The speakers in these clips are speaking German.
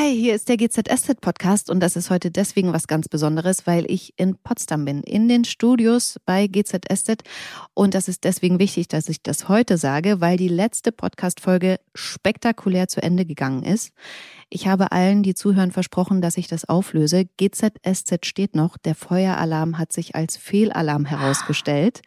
Hi, hier ist der GZSZ Podcast und das ist heute deswegen was ganz Besonderes, weil ich in Potsdam bin, in den Studios bei GZSZ und das ist deswegen wichtig, dass ich das heute sage, weil die letzte Podcast-Folge spektakulär zu Ende gegangen ist. Ich habe allen, die zuhören, versprochen, dass ich das auflöse. GZSZ steht noch, der Feueralarm hat sich als Fehlalarm herausgestellt.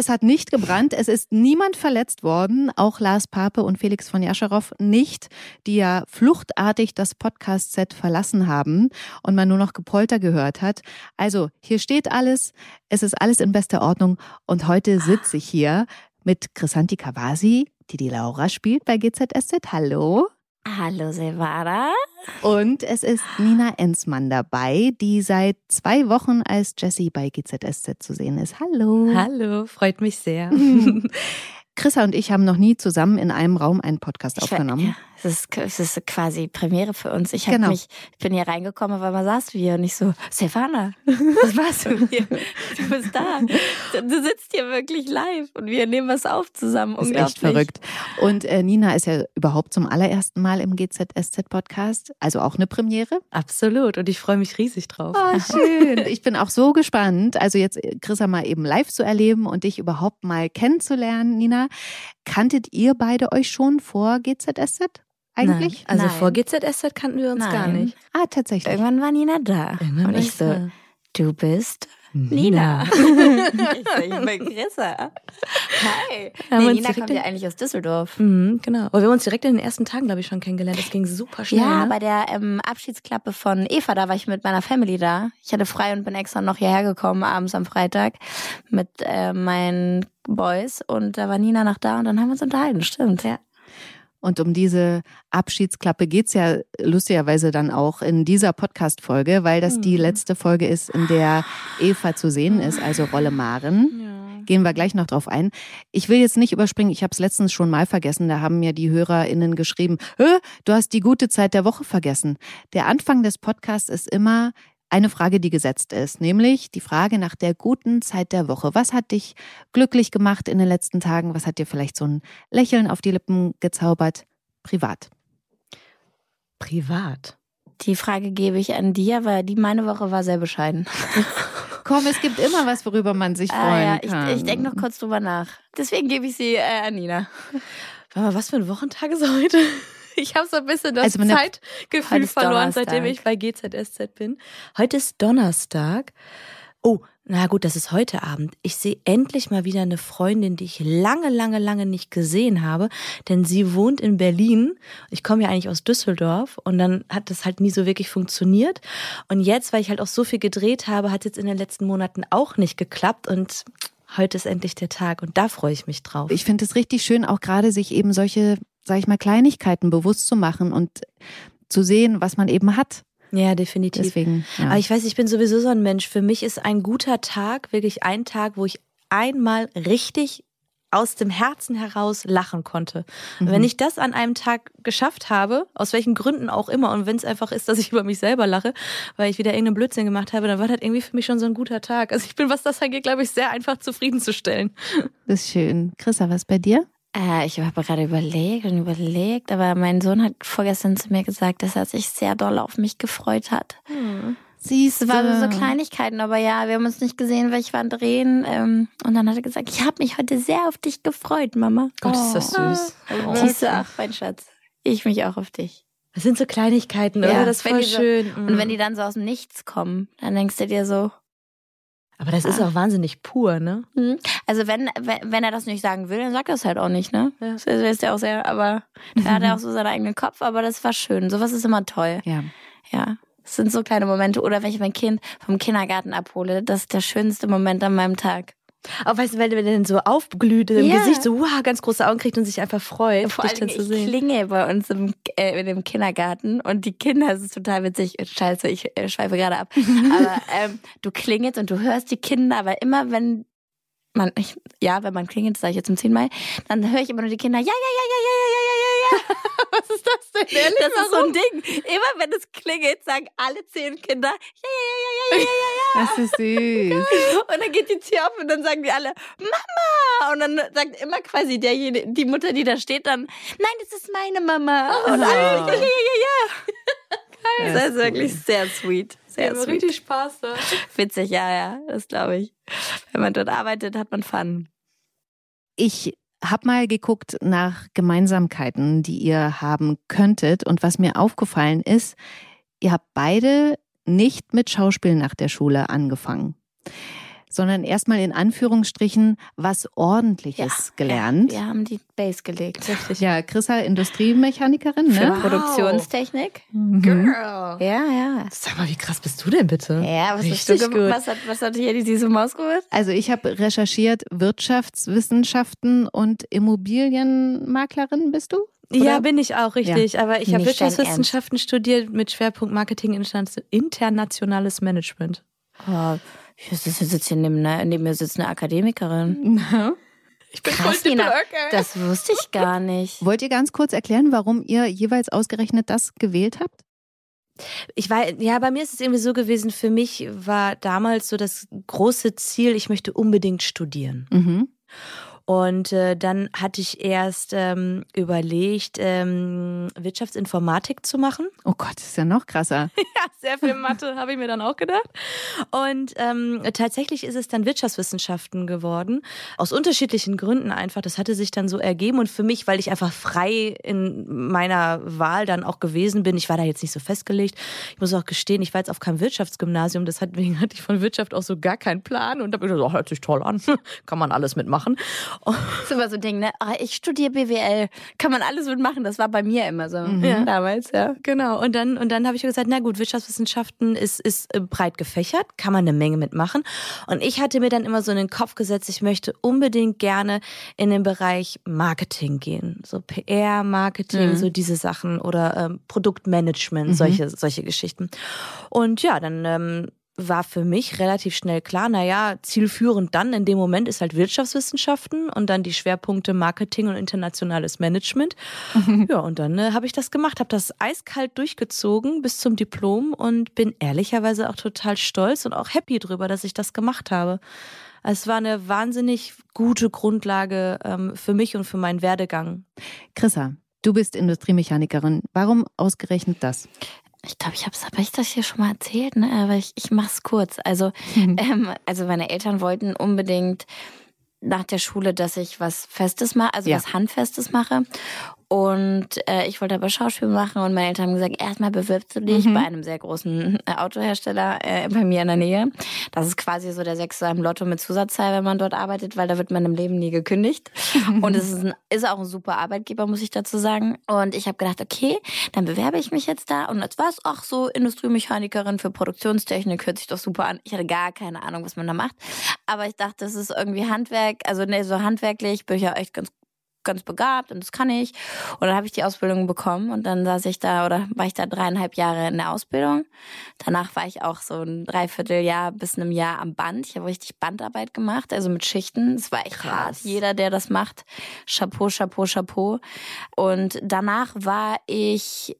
Es hat nicht gebrannt, es ist niemand verletzt worden, auch Lars Pape und Felix von Jascherow nicht, die ja fluchtartig das Podcast-Set verlassen haben und man nur noch Gepolter gehört hat. Also hier steht alles, es ist alles in bester Ordnung und heute sitze ich hier mit Chrisanti Kawasi, die die Laura spielt bei GZSZ. Hallo. Hallo Silvara. Und es ist Nina Enzmann dabei, die seit zwei Wochen als Jessie bei GZSZ zu sehen ist. Hallo. Hallo, freut mich sehr. Chrissa und ich haben noch nie zusammen in einem Raum einen Podcast Ich aufgenommen. Ja, es, ist, es ist quasi Premiere für uns. Ich, Genau. mich, ich bin hier reingekommen, auf einmal saß du hier und ich so, Silvana, was machst du hier? Du bist da. Du, sitzt hier wirklich live und wir nehmen was auf zusammen. Das ist echt verrückt. Und äh, Nina ist ja überhaupt zum allerersten Mal im GZSZ-Podcast, also auch eine Premiere. Absolut. Und ich freue mich riesig drauf. Oh, schön. Ich bin auch so gespannt, also jetzt äh, Chrissa mal eben live zu erleben und dich überhaupt mal kennenzulernen, Nina. Kanntet ihr beide euch schon vor GZSZ eigentlich? Also Nein. vor GZSZ kannten wir uns Nein. gar nicht. Ah, tatsächlich. Irgendwann war Nina da. Irgendwann und ich so, da. du bist Nina. ich so, ich bin Chrissa. Hi. Nee, Nina direkt kommt ja eigentlich aus Düsseldorf. Mhm, genau. Aber wir haben uns direkt in den ersten Tagen, glaube ich, schon kennengelernt. Das ging super schnell. Ja, ne? bei der ähm, Abschiedsklappe von Eva, da war ich mit meiner Family da. Ich hatte frei und bin extra noch hierher gekommen, abends am Freitag, mit äh, meinen Boys. Und da war Nina noch da und dann haben wir uns unterhalten, stimmt. Ja. Und um diese Abschiedsklappe geht's ja lustigerweise dann auch in dieser Podcast-Folge, weil das die letzte Folge ist, in der Eva zu sehen ist, also Rolle Maren. Gehen wir gleich noch drauf ein. Ich will jetzt nicht überspringen, ich habe es letztens schon mal vergessen, da haben mir die HörerInnen geschrieben, Hö, du hast die gute Zeit der Woche vergessen. Der Anfang des Podcasts ist immer eine Frage, die gesetzt ist, nämlich die Frage nach der guten Zeit der Woche. Was hat dich glücklich gemacht in den letzten Tagen? Was hat dir vielleicht so ein Lächeln auf die Lippen gezaubert? Privat. Privat. Die Frage gebe ich an dir, weil die meine Woche war sehr bescheiden. Komm, es gibt immer was, worüber man sich freuen Ah, ja, kann. ich, ich denke noch kurz drüber nach. Deswegen gebe ich sie äh, an Nina. Warte mal, was für ein Wochentag ist heute? Ich habe so ein bisschen das Also Zeitgefühl verloren, Donnerstag. seitdem ich bei GZSZ bin. Heute ist Donnerstag. Oh, na gut, das ist heute Abend. Ich sehe endlich mal wieder eine Freundin, die ich lange, lange, lange nicht gesehen habe, denn sie wohnt in Berlin. Ich komme ja eigentlich aus Düsseldorf und dann hat das halt nie so wirklich funktioniert. Und jetzt, weil ich halt auch so viel gedreht habe, hat es jetzt in den letzten Monaten auch nicht geklappt und heute ist endlich der Tag und da freue ich mich drauf. Ich finde es richtig schön, auch gerade sich eben solche, sag ich mal, Kleinigkeiten bewusst zu machen und zu sehen, was man eben hat. ja, definitiv. Deswegen. Ja. Aber ich weiß, ich bin sowieso so ein Mensch. Für mich ist ein guter Tag wirklich ein Tag, wo ich einmal richtig aus dem Herzen heraus lachen konnte. Und wenn ich das an einem Tag geschafft habe, aus welchen Gründen auch immer, und wenn es einfach ist, dass ich über mich selber lache, weil ich wieder irgendeinen Blödsinn gemacht habe, dann war das irgendwie für mich schon so ein guter Tag. Also ich bin, was das angeht, glaube ich, sehr einfach zufriedenzustellen. das ist schön. Chrissa, was bei dir? Äh, ich habe gerade überlegt und überlegt, aber mein Sohn hat vorgestern zu mir gesagt, dass er sich sehr doll auf mich gefreut hat. Siehst Es waren so Kleinigkeiten, aber ja, wir haben uns nicht gesehen, weil ich war drehen. Ähm, und dann hat er gesagt, ich habe mich heute sehr auf dich gefreut, Mama. Gott, ist das süß. Oh. Siehst du, ach, mein Schatz. Ich mich auch auf dich. Das sind so Kleinigkeiten, Ja, oder? Das ist voll so- schön. Und wenn die dann so aus dem Nichts kommen, dann denkst du dir so, Aber das ist auch wahnsinnig pur, ne? hm. also wenn, wenn er das nicht sagen will, dann sagt er es halt auch nicht, ne? Ja. Das ist ja auch sehr, aber da hat er auch so seinen eigenen Kopf, aber das war schön. Sowas ist immer toll. Ja. Ja. Es sind so kleine Momente. Oder wenn ich mein Kind vom Kindergarten abhole, das ist der schönste Moment an meinem Tag. Aber weißt du, wenn der dann so aufglüht im Ja. Gesicht, so wow, ganz große Augen kriegt und sich einfach freut, Vor dich dann zu ich sehen. klinge bei uns im, äh, in dem Kindergarten und die Kinder, das ist total witzig. Scheiße, ich äh, schweife gerade ab. Aber ähm, du klingelst und du hörst die Kinder, aber immer wenn man, ich, ja, wenn man klingelt, sage ich jetzt zum zehnten Mal, dann höre ich immer nur die Kinder, ja, ja, ja, ja, ja, ja, ja, ja, ja. Was ist das denn? Ehrlich, das warum? ist so ein Ding. Immer wenn es klingelt, sagen alle zehn Kinder, ja, ja, ja, ja, ja, ja, ja. ja. Das ist süß. und dann geht die Tür auf und dann sagen die alle, Mama! Und dann sagt immer quasi derjenige, die Mutter, die da steht, dann, nein, das ist meine Mama. Oh, und alle, ja, ja, ja, ja. Geil. Das ist cool. wirklich sehr sweet. Sehr ja, sweet. richtig Spaß da. Witzig, ja, ja, das glaube ich. Wenn man dort arbeitet, hat man Fun. Ich habe mal geguckt nach Gemeinsamkeiten, die ihr haben könntet. Und was mir aufgefallen ist, ihr habt beide nicht mit Schauspiel nach der Schule angefangen, sondern erstmal in Anführungsstrichen was Ordentliches gelernt. Wir haben die Base gelegt. Richtig. Ja, Chrissa, Industriemechanikerin, Für ne? Wow. Produktionstechnik. Mhm. Girl. Ja, ja. Sag mal, wie krass bist du denn bitte? Ja, was hast Richtig du gemacht? gut. Was hat, was hat hier die süße Maus gemacht? Also ich habe recherchiert, Wirtschaftswissenschaften und Immobilienmaklerin bist du? Ja, Oder? bin ich auch, richtig. Aber ich habe Wirtschaftswissenschaften studiert mit Schwerpunkt Marketing interna- internationales Management. Oh, hier sitzt hier neben, ne- neben mir sitzt eine Akademikerin. Ich bin Krass, Nina. Das wusste ich gar nicht. Wollt ihr ganz kurz erklären, warum ihr jeweils ausgerechnet das gewählt habt? Ich war, ja, bei mir ist es irgendwie so gewesen, für mich war damals so das große Ziel, ich möchte unbedingt studieren. Mhm. Und äh, dann hatte ich erst ähm, überlegt, ähm, Wirtschaftsinformatik zu machen. Oh Gott, das ist ja noch krasser. Ja, sehr viel Mathe, habe ich mir dann auch gedacht. Und ähm, tatsächlich ist es dann Wirtschaftswissenschaften geworden. Aus unterschiedlichen Gründen einfach. Das hatte sich dann so ergeben. Und für mich, weil ich einfach frei in meiner Wahl dann auch gewesen bin, ich war da jetzt nicht so festgelegt. Ich muss auch gestehen, ich war jetzt auf keinem Wirtschaftsgymnasium. Deswegen hatte ich von Wirtschaft auch so gar keinen Plan. Und da bin ich so, oh, hört sich toll an. Kann man alles mitmachen. Das ist immer so ein Ding, ne? Ah, ich studiere BWL. Kann man alles mitmachen. Das war bei mir immer so. Ja. Damals, ja. Genau, und dann, und dann habe ich gesagt, na gut, Wirtschaftswissenschaften ist, ist äh, breit gefächert, kann man eine Menge mitmachen. Und ich hatte mir dann immer so in den Kopf gesetzt, ich möchte unbedingt gerne in den Bereich Marketing gehen. So PR, Marketing, Mhm. so diese Sachen oder ähm, Produktmanagement, solche, solche Geschichten. Und ja, dann ähm, war für mich relativ schnell klar, naja, zielführend dann in dem Moment ist halt Wirtschaftswissenschaften und dann die Schwerpunkte Marketing und internationales Management. Ja, und dann äh, habe ich das gemacht, habe das eiskalt durchgezogen bis zum Diplom und bin ehrlicherweise auch total stolz und auch happy drüber, dass ich das gemacht habe. Es war eine wahnsinnig gute Grundlage ähm, für mich und für meinen Werdegang. Chrissa, du bist Industriemechanikerin. Warum ausgerechnet das? Ich glaube, ich habe hab ich das hier schon mal erzählt, ne? Aber ich, ich mach's kurz. Also, ähm, also meine Eltern wollten unbedingt nach der Schule, dass ich was Festes mache, also Ja. was Handfestes mache. Und äh, ich wollte aber Schauspiel machen und meine Eltern haben gesagt, erstmal bewirbst du dich Mhm. bei einem sehr großen äh, Autohersteller äh, bei mir in der Nähe. Das ist quasi so der Sechste im Lotto mit Zusatzzahl, wenn man dort arbeitet, weil da wird man im Leben nie gekündigt. Und es ist, ein, ist auch ein super Arbeitgeber, muss ich dazu sagen. Und ich habe gedacht, okay, dann bewerbe ich mich jetzt da. Und als was? Ach so, Industriemechanikerin für Produktionstechnik hört sich doch super an. Ich hatte gar keine Ahnung, was man da macht. Aber ich dachte, das ist irgendwie Handwerk. Also nee, so handwerklich bin ich ja echt ganz ganz begabt und das kann ich. Und dann habe ich die Ausbildung bekommen und dann saß ich da oder war ich da dreieinhalb Jahre in der Ausbildung. Danach war ich auch so ein Dreivierteljahr bis einem Jahr am Band. Ich habe richtig Bandarbeit gemacht, also mit Schichten. Es war echt Krass. hart. Jeder, der das macht, Chapeau, Chapeau, Chapeau. Und danach war ich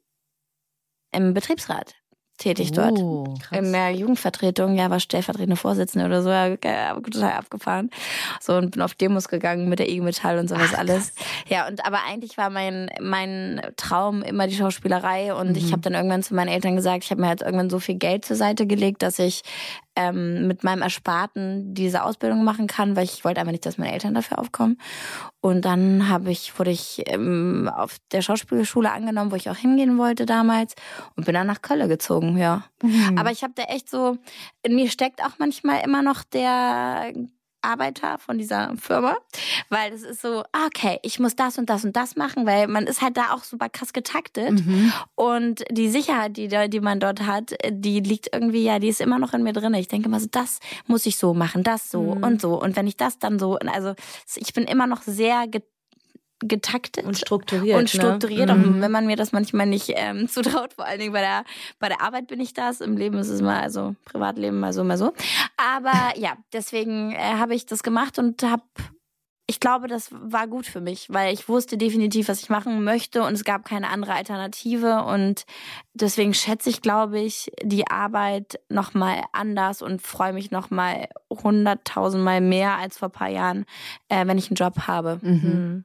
im Betriebsrat tätig dort. Oh. In der Jugendvertretung, ja, war stellvertretende Vorsitzende oder so, ja, total abgefahren. So und bin auf Demos gegangen mit der IG Metall und sowas alles. Ja, und aber eigentlich war mein mein Traum immer die Schauspielerei und ich habe dann irgendwann zu meinen Eltern gesagt, ich habe mir jetzt irgendwann so viel Geld zur Seite gelegt, dass ich ähm, mit meinem Ersparten diese Ausbildung machen kann, weil ich wollte einfach nicht, dass meine Eltern dafür aufkommen. Und dann habe ich, wurde ich ähm, auf der Schauspielschule angenommen, wo ich auch hingehen wollte damals und bin dann nach Köln gezogen, ja. Aber ich habe da echt so, in mir steckt auch manchmal immer noch der Arbeiter von dieser Firma, weil es ist so, ah, okay, ich muss das und das und das machen, weil man ist halt da auch super krass getaktet Mhm. und die Sicherheit, die, da- die man dort hat, die liegt irgendwie, ja, die ist immer noch in mir drin. Ich denke immer so, das muss ich so machen, das so Mhm. und so und wenn ich das dann so, also ich bin immer noch sehr ge- getaktet Und strukturiert. und strukturiert. Ne? Auch Mhm. wenn man mir das manchmal nicht ähm, zutraut, vor allen Dingen bei der, bei der Arbeit bin ich das. Im Leben ist es mal, also Privatleben mal so, mal so. Aber ja, deswegen äh, habe ich das gemacht und habe ich glaube, das war gut für mich, weil ich wusste definitiv, was ich machen möchte und es gab keine andere Alternative und deswegen schätze ich, glaube ich, die Arbeit nochmal anders und freue mich nochmal hunderttausendmal mehr als vor paar Jahren, äh, wenn ich einen Job habe. Mhm.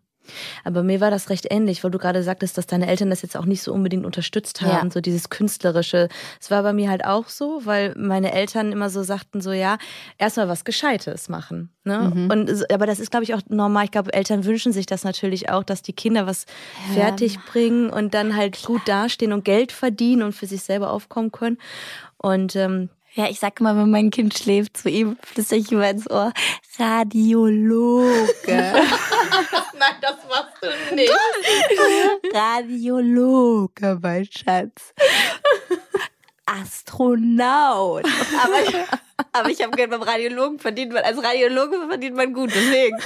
Aber mir war das recht ähnlich, weil du gerade sagtest, dass deine Eltern das jetzt auch nicht so unbedingt unterstützt haben, ja. so dieses künstlerische. Es war bei mir halt auch so, weil meine Eltern immer so sagten so ja, erstmal was Gescheites machen, ne? Mhm. Und aber das ist glaube ich auch normal. Ich glaube, Eltern wünschen sich das natürlich auch, dass die Kinder was ja. fertig bringen und dann halt gut dastehen und Geld verdienen und für sich selber aufkommen können. Und ähm, ja, ich sag mal, wenn mein Kind schläft, zu ihm flüstere ich immer ins Ohr, Radiologe. Nein, das machst du nicht. Radiologe, mein Schatz. Astronaut. Aber ich, aber ich habe gehört, beim Radiologen verdient man, als Radiologe verdient man gut, deswegen.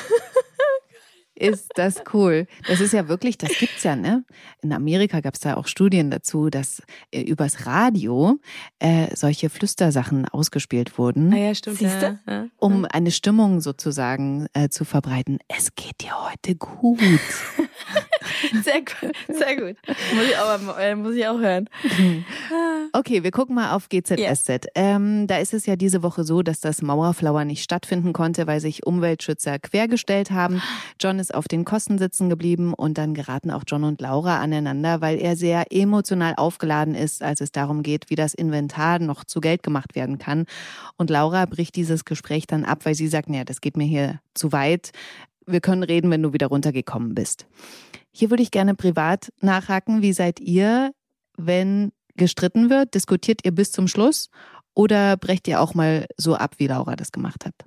Ist das cool. Das ist ja wirklich, das gibt's ja, ne? In Amerika gab's da auch Studien dazu, dass äh, übers Radio äh, solche Flüstersachen ausgespielt wurden. Ah ja, stimmt. Siehste? Ja, Um eine Stimmung sozusagen äh, zu verbreiten. Es geht dir heute gut. sehr gut, sehr gut. Muss ich auch, äh, muss ich auch hören. Okay, wir gucken mal auf GZSZ. Yeah. Ähm, da ist es ja diese Woche so, dass das Mauerflower nicht stattfinden konnte, weil sich Umweltschützer quergestellt haben. John ist auf den Kosten sitzen geblieben und dann geraten auch John und Laura aneinander, weil er sehr emotional aufgeladen ist, als es darum geht, wie das Inventar noch zu Geld gemacht werden kann. Und Laura bricht dieses Gespräch dann ab, weil sie sagt, naja, das geht mir hier zu weit. Wir können reden, wenn du wieder runtergekommen bist. Hier würde ich gerne privat nachhaken. Wie seid ihr, wenn gestritten wird? Diskutiert ihr bis zum Schluss oder brecht ihr auch mal so ab, wie Laura das gemacht hat?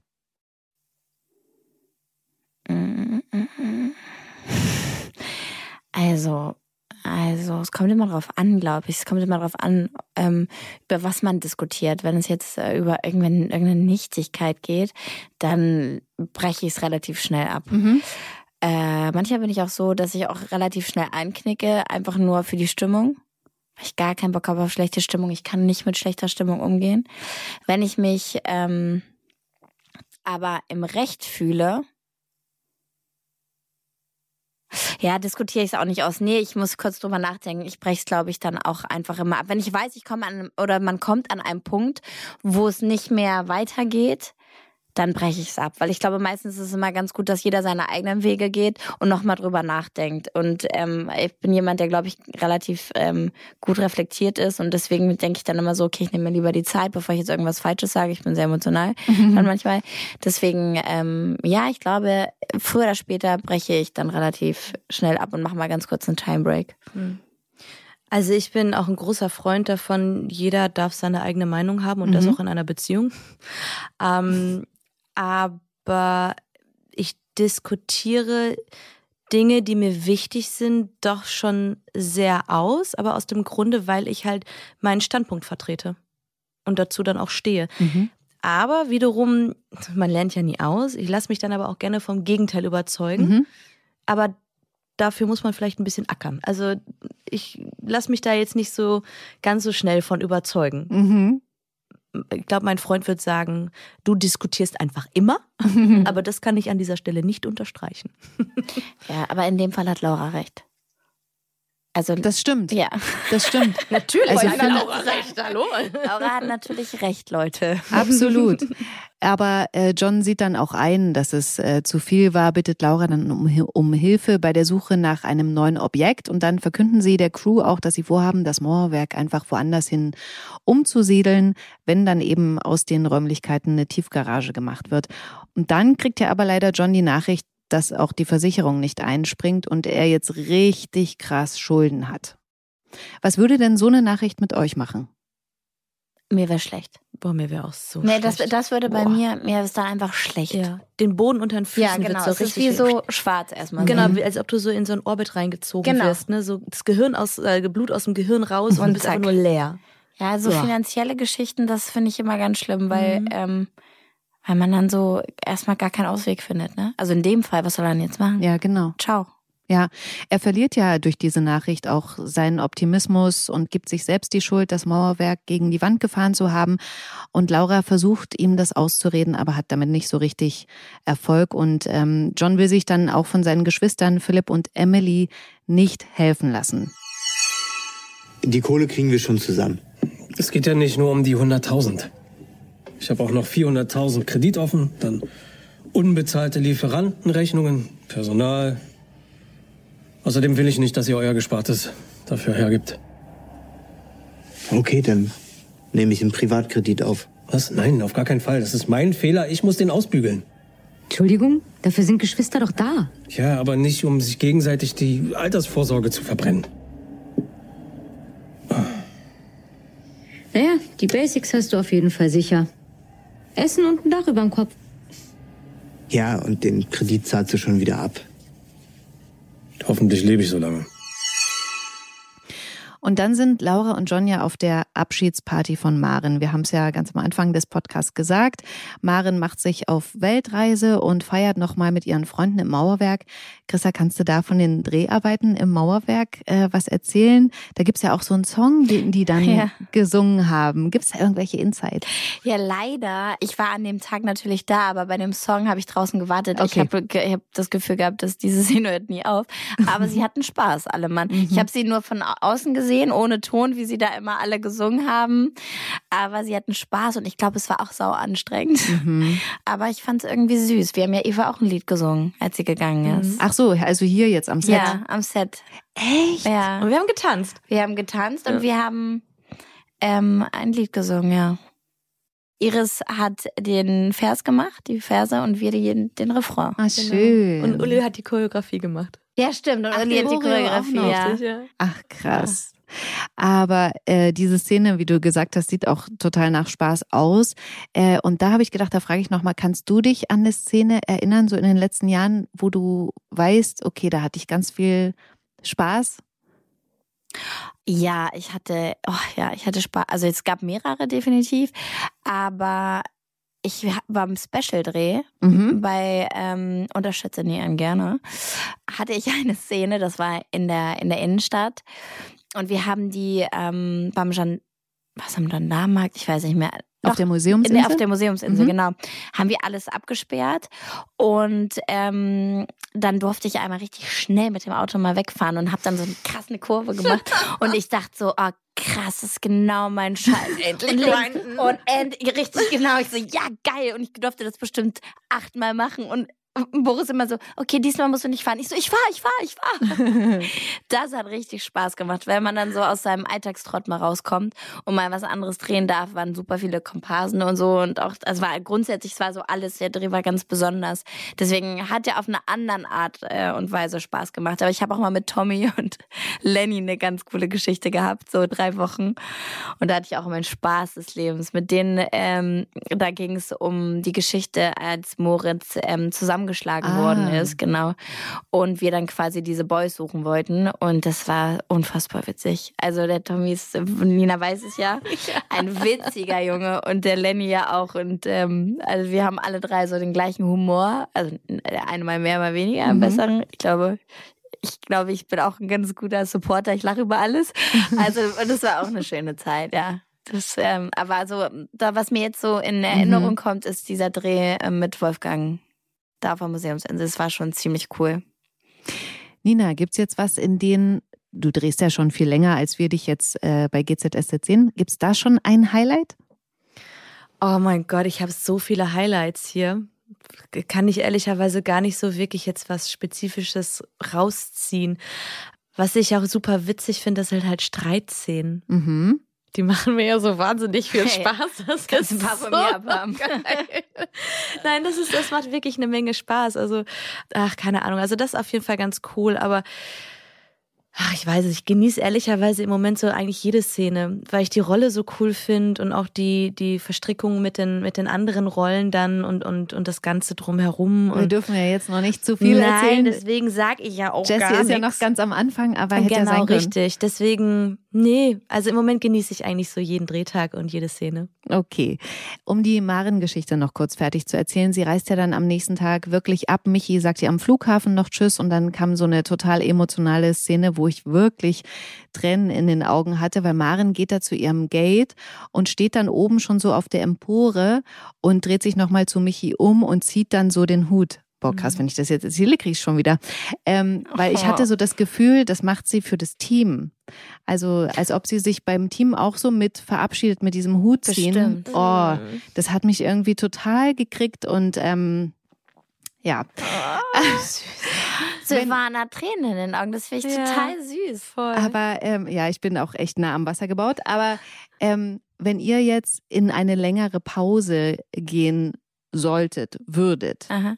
Also, also es kommt immer darauf an, glaube ich. Es kommt immer darauf an, ähm, über was man diskutiert. Wenn es jetzt äh, über irgendeine Nichtigkeit geht, dann breche ich es relativ schnell ab. Mhm. Äh, manchmal bin ich auch so, dass ich auch relativ schnell einknicke, einfach nur für die Stimmung. Weil ich gar keinen Bock habe auf schlechte Stimmung. Ich kann nicht mit schlechter Stimmung umgehen. Wenn ich mich ähm, aber im Recht fühle, ja, diskutiere ich es auch nicht aus. Nee, ich muss kurz drüber nachdenken. Ich breche es, glaube ich, dann auch einfach immer ab. Wenn ich weiß, ich komme an oder man kommt an einen Punkt, wo es nicht mehr weitergeht, dann breche ich es ab. Weil ich glaube, meistens ist es immer ganz gut, dass jeder seine eigenen Wege geht und nochmal drüber nachdenkt. Und ähm, ich bin jemand, der, glaube ich, relativ ähm, gut reflektiert ist. Und deswegen denke ich dann immer so, okay, ich nehme mir lieber die Zeit, bevor ich jetzt irgendwas Falsches sage. Ich bin sehr emotional mhm. dann manchmal. Deswegen, ähm, ja, ich glaube, früher oder später breche ich dann relativ schnell ab und mache mal ganz kurz einen Timebreak. Mhm. Also ich bin auch ein großer Freund davon, jeder darf seine eigene Meinung haben und mhm. das auch in einer Beziehung. Ähm, aber ich diskutiere Dinge, die mir wichtig sind, doch schon sehr aus, aber aus dem Grunde, weil ich halt meinen Standpunkt vertrete und dazu dann auch stehe. Mhm. Aber wiederum, man lernt ja nie aus. Ich lasse mich dann aber auch gerne vom Gegenteil überzeugen. Mhm. Aber dafür muss man vielleicht ein bisschen ackern. Also ich lasse mich da jetzt nicht so ganz so schnell von überzeugen. Mhm ich glaube, mein Freund wird sagen, du diskutierst einfach immer, aber das kann ich an dieser Stelle nicht unterstreichen. ja, aber in dem Fall hat Laura recht. Also das stimmt. Ja, das stimmt. natürlich also hat Laura recht. Hallo. Laura hat natürlich recht, Leute. Absolut. Aber äh, John sieht dann auch ein, dass es äh, zu viel war, bittet Laura dann um, um Hilfe bei der Suche nach einem neuen Objekt und dann verkünden sie der Crew auch, dass sie vorhaben, das Mauerwerk einfach woanders hin umzusiedeln, wenn dann eben aus den Räumlichkeiten eine Tiefgarage gemacht wird. Und dann kriegt ja aber leider John die Nachricht, dass auch die Versicherung nicht einspringt und er jetzt richtig krass Schulden hat. Was würde denn so eine Nachricht mit euch machen? Mir wäre schlecht. Boah, mir wäre auch so nee, schlecht. Das, das würde bei Boah. mir, mir ist da einfach schlecht. Ja. Den Boden unter den Füßen ja, genau. wird so es ist wie so schwarz erstmal. Genau, mhm. als ob du so in so ein Orbit reingezogen genau. wirst. Ne? So das Gehirn aus, äh, Blut aus dem Gehirn raus und, und bist einfach nur leer. Ja, so, so. finanzielle Geschichten, das finde ich immer ganz schlimm, weil mhm. ähm, weil man dann so erstmal gar keinen Ausweg findet, ne? Also in dem Fall, was soll er denn jetzt machen? Ja, genau. Ciao. Ja, er verliert ja durch diese Nachricht auch seinen Optimismus und gibt sich selbst die Schuld, das Mauerwerk gegen die Wand gefahren zu haben. Und Laura versucht ihm das auszureden, aber hat damit nicht so richtig Erfolg. Und ähm, John will sich dann auch von seinen Geschwistern Philipp und Emily nicht helfen lassen. Die Kohle kriegen wir schon zusammen. Es geht ja nicht nur um die 100.000. Ich habe auch noch 400.000 Kredit offen, dann unbezahlte Lieferantenrechnungen, Personal, Außerdem will ich nicht, dass ihr euer Gespartes dafür hergibt. Okay, dann nehme ich einen Privatkredit auf. Was? Nein, auf gar keinen Fall. Das ist mein Fehler. Ich muss den ausbügeln. Entschuldigung, dafür sind Geschwister doch da. Ja, aber nicht, um sich gegenseitig die Altersvorsorge zu verbrennen. Naja, die Basics hast du auf jeden Fall sicher. Essen und ein Dach über dem Kopf. Ja, und den Kredit zahlst du schon wieder ab. Hoffentlich lebe ich so lange. Und dann sind Laura und John ja auf der Abschiedsparty von Maren. Wir haben es ja ganz am Anfang des Podcasts gesagt. Maren macht sich auf Weltreise und feiert nochmal mit ihren Freunden im Mauerwerk. Christa, kannst du da von den Dreharbeiten im Mauerwerk äh, was erzählen? Da gibt's ja auch so einen Song, den die dann ja. gesungen haben. Gibt's da irgendwelche Insights? Ja, leider. Ich war an dem Tag natürlich da, aber bei dem Song habe ich draußen gewartet. Okay. Ich habe hab das Gefühl gehabt, dass diese Szene hört nie auf. Aber sie hatten Spaß, alle Mann. Mhm. Ich habe sie nur von außen gesehen gesehen, ohne Ton, wie sie da immer alle gesungen haben. Aber sie hatten Spaß und ich glaube, es war auch sau anstrengend. Mhm. Aber ich fand es irgendwie süß. Wir haben ja Eva auch ein Lied gesungen, als sie gegangen mhm. ist. Ach so, also hier jetzt am Set. Ja, am Set. Echt? Ja. Und wir haben getanzt. Wir haben getanzt ja. und wir haben ähm, ein Lied gesungen, ja. Iris hat den Vers gemacht, die Verse, und wir den, den Refrain. Ah, schön. Und Uli hat die Choreografie gemacht. Ja, stimmt. Und Ach, Uli hat die Choreografie, ja. Ach, krass. Aber äh, diese Szene, wie du gesagt hast, sieht auch total nach Spaß aus. Äh, und da habe ich gedacht, da frage ich nochmal, kannst du dich an eine Szene erinnern, so in den letzten Jahren, wo du weißt, okay, da hatte ich ganz viel Spaß? Ja, ich hatte, oh ja, ich hatte Spaß. Also es gab mehrere definitiv, aber ich war im Special-Dreh mhm. bei ähm, Unterschätze Nähern gerne. Hatte ich eine Szene, das war in der, in der Innenstadt. Und wir haben die ähm, beim Jean, was am Gendarmenmarkt, ich weiß nicht mehr. Doch, auf der Museumsinsel? auf der Museumsinsel, mhm. genau. Haben wir alles abgesperrt. Und ähm, dann durfte ich einmal richtig schnell mit dem Auto mal wegfahren und habe dann so eine krasse Kurve gemacht. und ich dachte so, oh krass, das ist genau mein Scheiß. Endlich grinden. Und end, richtig genau. Ich so, ja, geil. Und ich durfte das bestimmt achtmal machen. Und Boris immer so, okay, diesmal musst du nicht fahren. Ich so, ich fahr, ich fahr, ich fahr. das hat richtig Spaß gemacht, weil man dann so aus seinem Alltagstrott mal rauskommt und mal was anderes drehen darf. Waren super viele Komparsen und so und auch, es war grundsätzlich, es war so alles, der Dreh war ganz besonders. Deswegen hat er auf eine andere Art äh, und Weise Spaß gemacht. Aber ich habe auch mal mit Tommy und Lenny eine ganz coole Geschichte gehabt, so drei Wochen. Und da hatte ich auch meinen Spaß des Lebens. Mit denen, ähm, da ging es um die Geschichte, als Moritz ähm, zusammen zusammengeschlagen ah. worden ist, genau. Und wir dann quasi diese Boys suchen wollten. Und das war unfassbar witzig. Also der Tommy ist, Nina weiß es ja, ein witziger Junge und der Lenny ja auch. Und ähm, also wir haben alle drei so den gleichen Humor. Also der eine mal mehr, mal weniger, mhm. besseren. Ich glaube, ich glaube, ich bin auch ein ganz guter Supporter. Ich lache über alles. Also, und das war auch eine schöne Zeit, ja. Das, ähm, aber so, da, was mir jetzt so in Erinnerung mhm. kommt, ist dieser Dreh äh, mit Wolfgang da auf der Museumsinsel. Das war schon ziemlich cool. Nina, gibt es jetzt was, in denen du drehst ja schon viel länger, als wir dich jetzt äh, bei GZSZ sehen. Gibt es da schon ein Highlight? Oh mein Gott, ich habe so viele Highlights hier. Kann ich ehrlicherweise gar nicht so wirklich jetzt was Spezifisches rausziehen. Was ich auch super witzig finde, das sind halt Streitszenen. Mhm. Die machen mir ja so wahnsinnig viel hey, Spaß. Das kannst ist ein paar von mir abhaben. Nein, das ist, das macht wirklich eine Menge Spaß. Also, ach, keine Ahnung. Also, das ist auf jeden Fall ganz cool. Aber Ach, ich weiß es. Ich genieße ehrlicherweise im Moment so eigentlich jede Szene, weil ich die Rolle so cool finde und auch die, die Verstrickung mit den, mit den anderen Rollen dann und, und, und das Ganze drumherum. Wir dürfen ja jetzt noch nicht zu viel Nein, erzählen. deswegen sag ich ja auch Jessie gar ist ja nix. noch ganz am Anfang, aber hätte ja genau, sein können. richtig. Deswegen, nee, also im Moment genieße ich eigentlich so jeden Drehtag und jede Szene. Okay. Um die Maren-Geschichte noch kurz fertig zu erzählen. Sie reist ja dann am nächsten Tag wirklich ab. Michi sagt ihr am Flughafen noch Tschüss und dann kam so eine total emotionale Szene, wo ich wirklich Tränen in den Augen hatte, weil Maren geht da zu ihrem Gate und steht dann oben schon so auf der Empore und dreht sich nochmal zu Michi um und zieht dann so den Hut. Boah, krass, wenn ich das jetzt erzähle, kriege ich schon wieder. Ähm, weil ich hatte so das Gefühl, das macht sie für das Team. Also als ob sie sich beim Team auch so mit verabschiedet mit diesem Hut ziehen. Bestimmt. Oh, das hat mich irgendwie total gekriegt und ähm, ja. Silvana Tränen in den Augen, das finde ich Ja. total süß. Voll. Aber ähm, ja, ich bin auch echt nah am Wasser gebaut. Aber ähm, wenn ihr jetzt in eine längere Pause gehen solltet, würdet, Aha.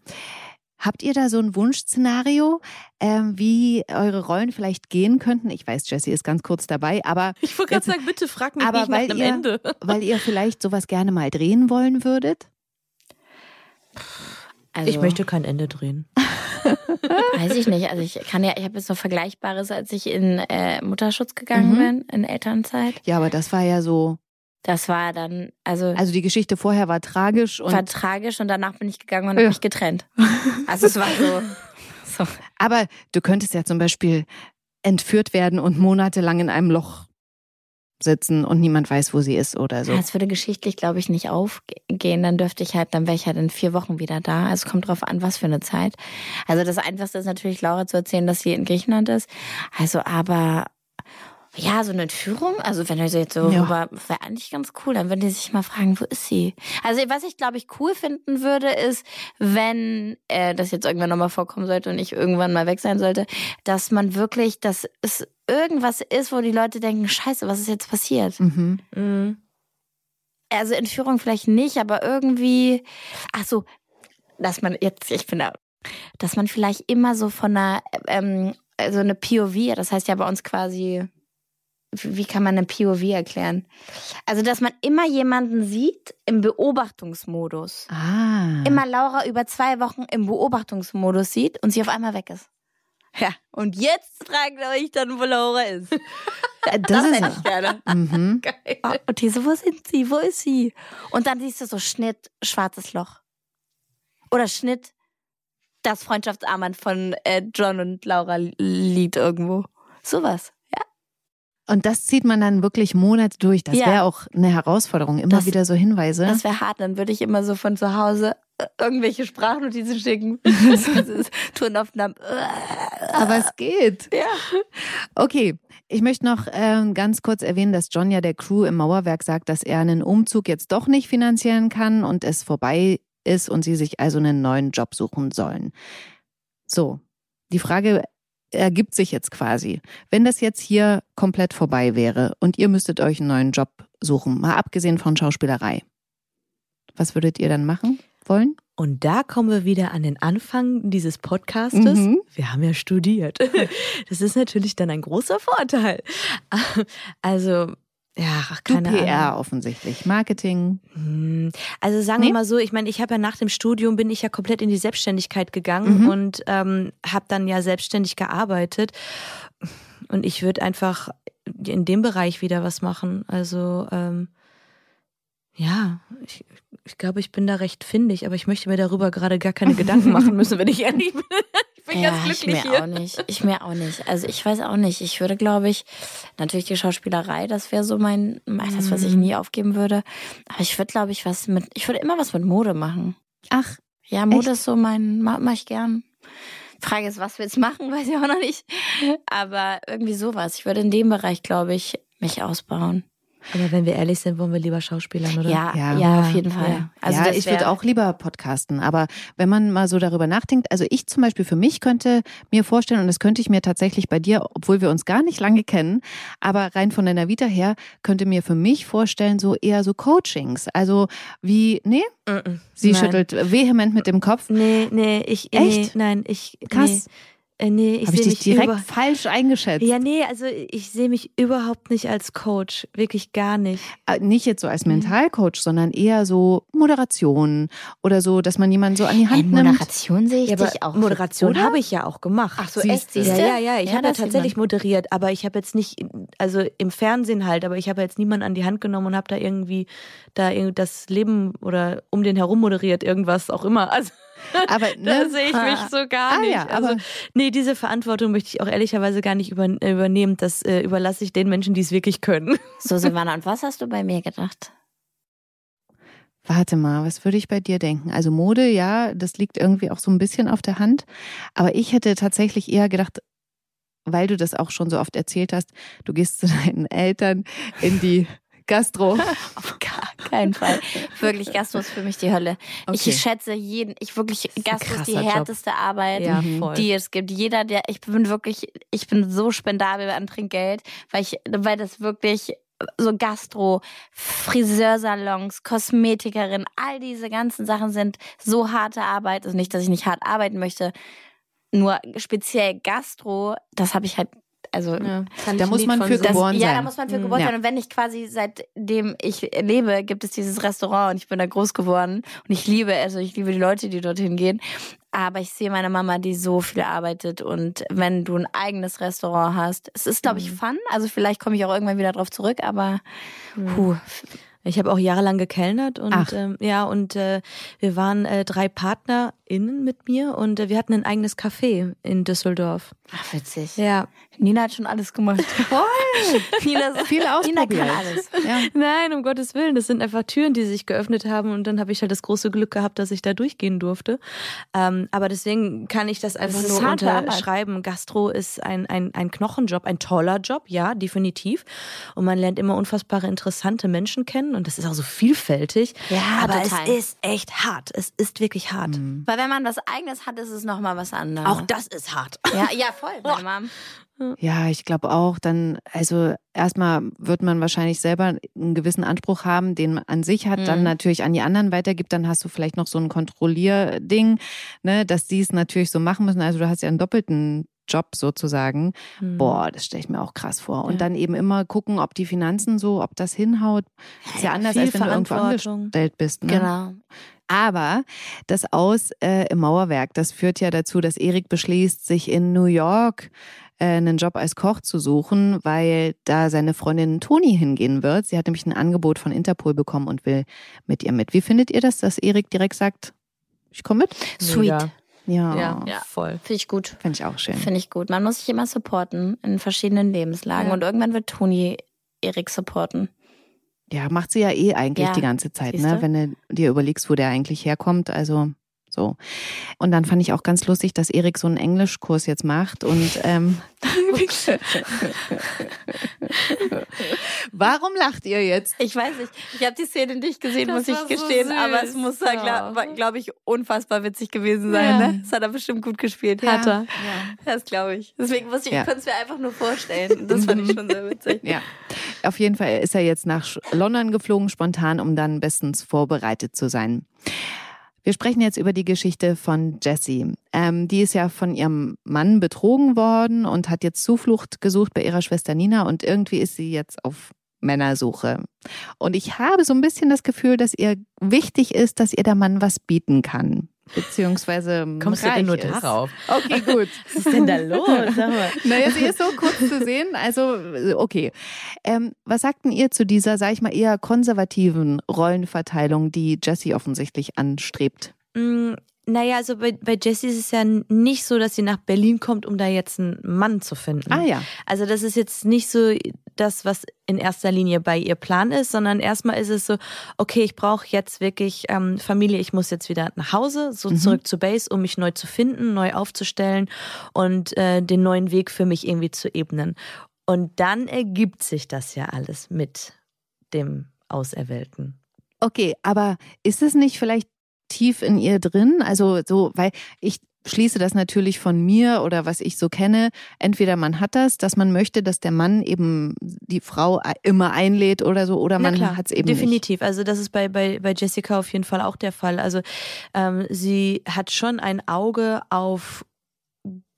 habt ihr da so ein Wunschszenario, ähm, wie eure Rollen vielleicht gehen könnten? Ich weiß, Jessie ist ganz kurz dabei, aber ich wollte gerade jetzt- sagen, bitte frag mich aber nicht nach weil einem ihr- Ende. weil ihr vielleicht sowas gerne mal drehen wollen würdet? Also, Ich möchte kein Ende drehen. Weiß ich nicht. Also ich kann ja, ich habe jetzt noch Vergleichbares, als ich in äh, Mutterschutz gegangen Mhm. bin, in Elternzeit. Ja, aber das war ja so, Das war dann, also, also die Geschichte vorher war tragisch und war tragisch und danach bin ich gegangen und Ja. habe mich getrennt. Also es war so. so. Aber du könntest ja zum Beispiel entführt werden und monatelang in einem Loch sitzen und niemand weiß, wo sie ist oder so. Ja, Es würde geschichtlich, glaube ich, nicht aufgehen. Dann dürfte ich halt, dann wäre ich halt in vier Wochen wieder da. Also es kommt drauf an, was für eine Zeit. Also das Einfachste ist natürlich, Laura zu erzählen, dass sie in Griechenland ist. Also, aber ja, so eine Entführung, also wenn er so jetzt so Ja. rüber, wäre eigentlich ganz cool. Dann würden die sich mal fragen, wo ist sie? Also was ich, glaube ich, cool finden würde, ist, wenn äh, das jetzt irgendwann nochmal vorkommen sollte und ich irgendwann mal weg sein sollte, dass man wirklich, dass es irgendwas ist, wo die Leute denken, scheiße, was ist jetzt passiert? Mhm. Mhm. Also Entführung vielleicht nicht, aber irgendwie, ach so, dass man jetzt, ich bin da, dass man vielleicht immer so von einer, ähm, also eine POV, das heißt ja bei uns quasi, wie kann man eine POV erklären? Also, dass man immer jemanden sieht im Beobachtungsmodus. Ah. Immer Laura über zwei Wochen im Beobachtungsmodus sieht und sie auf einmal weg ist. Ja, und jetzt fragt ihr euch dann, wo Laura ist. Äh, das, hätte ist ich gerne. Mhm. Oh, und die so, wo sind sie? Wo ist sie? Und dann siehst du so Schnitt, schwarzes Loch. Oder Schnitt, das Freundschaftsarmband von äh, John und Laura Lied irgendwo. Sowas. Und das zieht man dann wirklich Monate durch. Das Ja. wäre auch eine Herausforderung. Immer Das- wieder so Hinweise. Das wäre hart. Dann würde ich immer so von zu Hause äh, irgendwelche Sprachnotizen schicken. Tonaufnahmen. Aber es geht. Ja. Okay, ich möchte noch ähm, ganz kurz erwähnen, dass John ja der Crew im Mauerwerk sagt, dass er einen Umzug jetzt doch nicht finanzieren kann und es vorbei ist und sie sich also einen neuen Job suchen sollen. So, die Frage ergibt sich jetzt quasi. Wenn das jetzt hier komplett vorbei wäre und ihr müsstet euch einen neuen Job suchen, mal abgesehen von Schauspielerei, was würdet ihr dann machen wollen? Und da kommen wir wieder an den Anfang dieses Podcastes. Mhm. Wir haben ja studiert. Das ist natürlich dann ein großer Vorteil. Also, ja, ach, Du keine PR Ahnung. offensichtlich, Marketing. Hm, Also sagen Nee? wir mal so, ich meine, ich habe ja nach dem Studium bin ich ja komplett in die Selbstständigkeit gegangen Mhm. und ähm, habe dann ja selbstständig gearbeitet. Und ich würde einfach in dem Bereich wieder was machen. Also ähm, ja, ich, ich glaube, ich bin da recht findig, aber ich möchte mir darüber gerade gar keine Gedanken machen müssen, wenn ich ehrlich bin. Ich bin ja, ganz ich glücklich mir hier. auch nicht. Ich mir auch nicht. Also ich weiß auch nicht. Ich würde, glaube ich, natürlich die Schauspielerei, das wäre so mein, das, was ich nie aufgeben würde. Aber ich würde, glaube ich, was mit, ich würde immer was mit Mode machen. Ach, Ja, Mode Echt? ist so mein, ma- mach ich gern. Frage ist, was wir jetzt machen, weiß ich auch noch nicht. Aber irgendwie sowas. Ich würde in dem Bereich, glaube ich, mich ausbauen. Aber wenn wir ehrlich sind, wollen wir lieber Schauspielern, oder? Ja, Ja. ja, auf jeden Fall. Ja. Also ja, ich würde auch lieber podcasten. Aber wenn man mal so darüber nachdenkt, also ich zum Beispiel für mich könnte mir vorstellen, und das könnte ich mir tatsächlich bei dir, obwohl wir uns gar nicht lange kennen, aber rein von deiner Vita her, könnte mir für mich vorstellen, so eher so Coachings. Also wie, nee, Mhm. sie Nein. schüttelt vehement mit dem Kopf. Nee, nee, ich, nee, Echt? nein, ich, Krass. Nee. Äh, nee, ich Habe ich dich mich direkt falsch eingeschätzt? Ja, nee, also ich sehe mich überhaupt nicht als Coach. Wirklich gar nicht. Äh, Nicht jetzt so als. Mentalcoach, sondern eher so Moderation oder so, dass man jemanden so an die Hand In nimmt. Moderation sehe ich Ja, dich auch. Moderation oder? habe ich ja auch gemacht. Ach so, Siehst echt? Ja, ja, ja. Ich habe ja das sieht tatsächlich moderiert, aber ich habe jetzt nicht, also im Fernsehen halt, aber ich habe jetzt niemanden an die Hand genommen und habe da irgendwie da irgendwie das Leben oder um den herum moderiert, irgendwas auch immer. Also Aber da ne? sehe ich mich so gar Ah, nicht. ja, also, nee, diese Verantwortung möchte ich auch ehrlicherweise gar nicht über, übernehmen. Das äh, überlasse ich den Menschen, die es wirklich können. So, Silvana, und was hast du bei mir gedacht? Warte mal, was würde ich bei dir denken? Also Mode, ja, das liegt irgendwie auch so ein bisschen auf der Hand. Aber ich hätte tatsächlich eher gedacht, weil du das auch schon so oft erzählt hast, du gehst zu deinen Eltern in die Gastro. Auf gar keinen Fall. Wirklich, Gastro ist für mich die Hölle. Okay. Ich schätze jeden, ich wirklich, Gastro ist die krasser Job. härteste Arbeit. Ja, die es gibt. Jeder, der, ich bin wirklich, ich bin so spendabel an Trinkgeld, weil ich, weil das wirklich so Gastro, Friseursalons, Kosmetikerin, all diese ganzen Sachen sind so harte Arbeit. Also nicht, dass ich nicht hart arbeiten möchte, nur speziell Gastro, das habe ich halt, also Kann Da muss man für geboren ja, sein. da muss man für Mhm. geboren Ja. sein. Und wenn ich quasi seitdem ich lebe, gibt es dieses Restaurant und ich bin da groß geworden und ich liebe, also ich liebe die Leute, die dorthin gehen. Aber ich sehe meine Mama, die so viel arbeitet und wenn du ein eigenes Restaurant hast, es ist, glaube ich, Mhm. fun. Also vielleicht komme ich auch irgendwann wieder drauf zurück, aber puh, Ich habe auch jahrelang gekellnert und Ach. ähm, ja und äh, wir waren äh, drei PartnerInnen mit mir und äh, wir hatten ein eigenes Café in Düsseldorf. Ach, witzig. Ja. Nina hat schon alles gemacht. Voll. Nina, Viel Nina ausprobiert. kann alles. Ja. Nein, um Gottes Willen, das sind einfach Türen, die sich geöffnet haben und dann habe ich halt das große Glück gehabt, dass ich da durchgehen durfte. Ähm, aber deswegen kann ich das einfach Das nur harte Arbeit. unterschreiben. Gastro ist ein, ein, ein Knochenjob, ein toller Job, ja, definitiv. Und man lernt immer unfassbare interessante Menschen kennen und das ist auch so vielfältig. Ja, aber total. es ist echt hart. Es ist wirklich hart. Weil wenn man was eigenes hat, ist es nochmal was anderes. Auch das ist hart. Ja, ja, voll. Meine Mom. Ja, ich glaube auch, dann, also erstmal wird man wahrscheinlich selber einen gewissen Anspruch haben, den man an sich hat, dann Mhm. natürlich an die anderen weitergibt, dann hast du vielleicht noch so ein Kontrollierding, ne, dass die es natürlich so machen müssen. Also du hast ja einen doppelten Job sozusagen. Boah, das stelle ich mir auch krass vor. Und Ja. dann eben immer gucken, ob die Finanzen so, ob das hinhaut. Ist ja, anders, viel als wenn du irgendwo Verantwortung. angestellt bist. Ne? Genau. Aber das Aus äh, im Mauerwerk, das führt ja dazu, dass Erik beschließt, sich in New York äh, einen Job als Koch zu suchen, weil da seine Freundin Toni hingehen wird. Sie hat nämlich ein Angebot von Interpol bekommen und will mit ihr mit. Wie findet ihr das, dass Erik direkt sagt, ich komme mit? Sweet. Ja, Ja, Ja. voll. Finde ich gut. finde ich auch schön. Finde ich gut. Man muss sich immer supporten in verschiedenen Lebenslagen. Ja. Und irgendwann wird Toni Erik supporten. Ja, macht sie ja eh eigentlich Ja, die ganze Zeit, siehste? ne? wenn du dir überlegst, wo der eigentlich herkommt. Also so. Und dann fand ich auch ganz lustig, dass Erik so einen Englischkurs jetzt macht. Und ähm, warum lacht ihr jetzt? Ich weiß nicht, ich habe die Szene nicht gesehen, Das muss ich so gestehen, süß. aber es muss, Ja. glaube glaub ich, unfassbar witzig gewesen sein. Ja. Ne? Das hat er bestimmt gut gespielt. Hat er. Ja. Das glaube ich. Deswegen muss ich, Ja. ich konnte es mir einfach nur vorstellen. Das fand ich schon sehr witzig. Ja, auf jeden Fall ist er jetzt nach London geflogen, spontan, um dann bestens vorbereitet zu sein. Wir sprechen jetzt über die Geschichte von Jessie. Ähm, die ist ja von ihrem Mann betrogen worden und hat jetzt Zuflucht gesucht bei ihrer Schwester Nina und irgendwie ist sie jetzt auf Männersuche. Und ich habe so ein bisschen das Gefühl, dass ihr wichtig ist, dass ihr der Mann was bieten kann. Beziehungsweise Kommst du reich denn nur ist. darauf? Okay, gut. Was ist denn da los? Sag mal. Naja, sie ist so kurz zu sehen. Also, okay. Ähm, was sagten ihr zu dieser, sag ich mal, eher konservativen Rollenverteilung, die Jessie offensichtlich anstrebt? Mm, Naja, also bei, bei Jessie ist es ja nicht so, dass sie nach Berlin kommt, um da jetzt einen Mann zu finden. Ah ja. Also das ist jetzt nicht so das, was in erster Linie bei ihr Plan ist, sondern erstmal ist es so, okay, ich brauche jetzt wirklich ähm, Familie, ich muss jetzt wieder nach Hause, so Mhm. zurück zu Base, um mich neu zu finden, neu aufzustellen und äh, den neuen Weg für mich irgendwie zu ebnen. Und dann ergibt sich das ja alles mit dem Auserwählten. Okay, aber ist es nicht vielleicht tief in ihr drin? Also so, weil ich schließe das natürlich von mir oder was ich so kenne. Entweder man hat das, dass man möchte, dass der Mann eben die Frau immer einlädt oder so, oder man hat es eben nicht. definitiv. Also das ist bei, bei, bei Jessica auf jeden Fall auch der Fall. Also ähm, sie hat schon ein Auge auf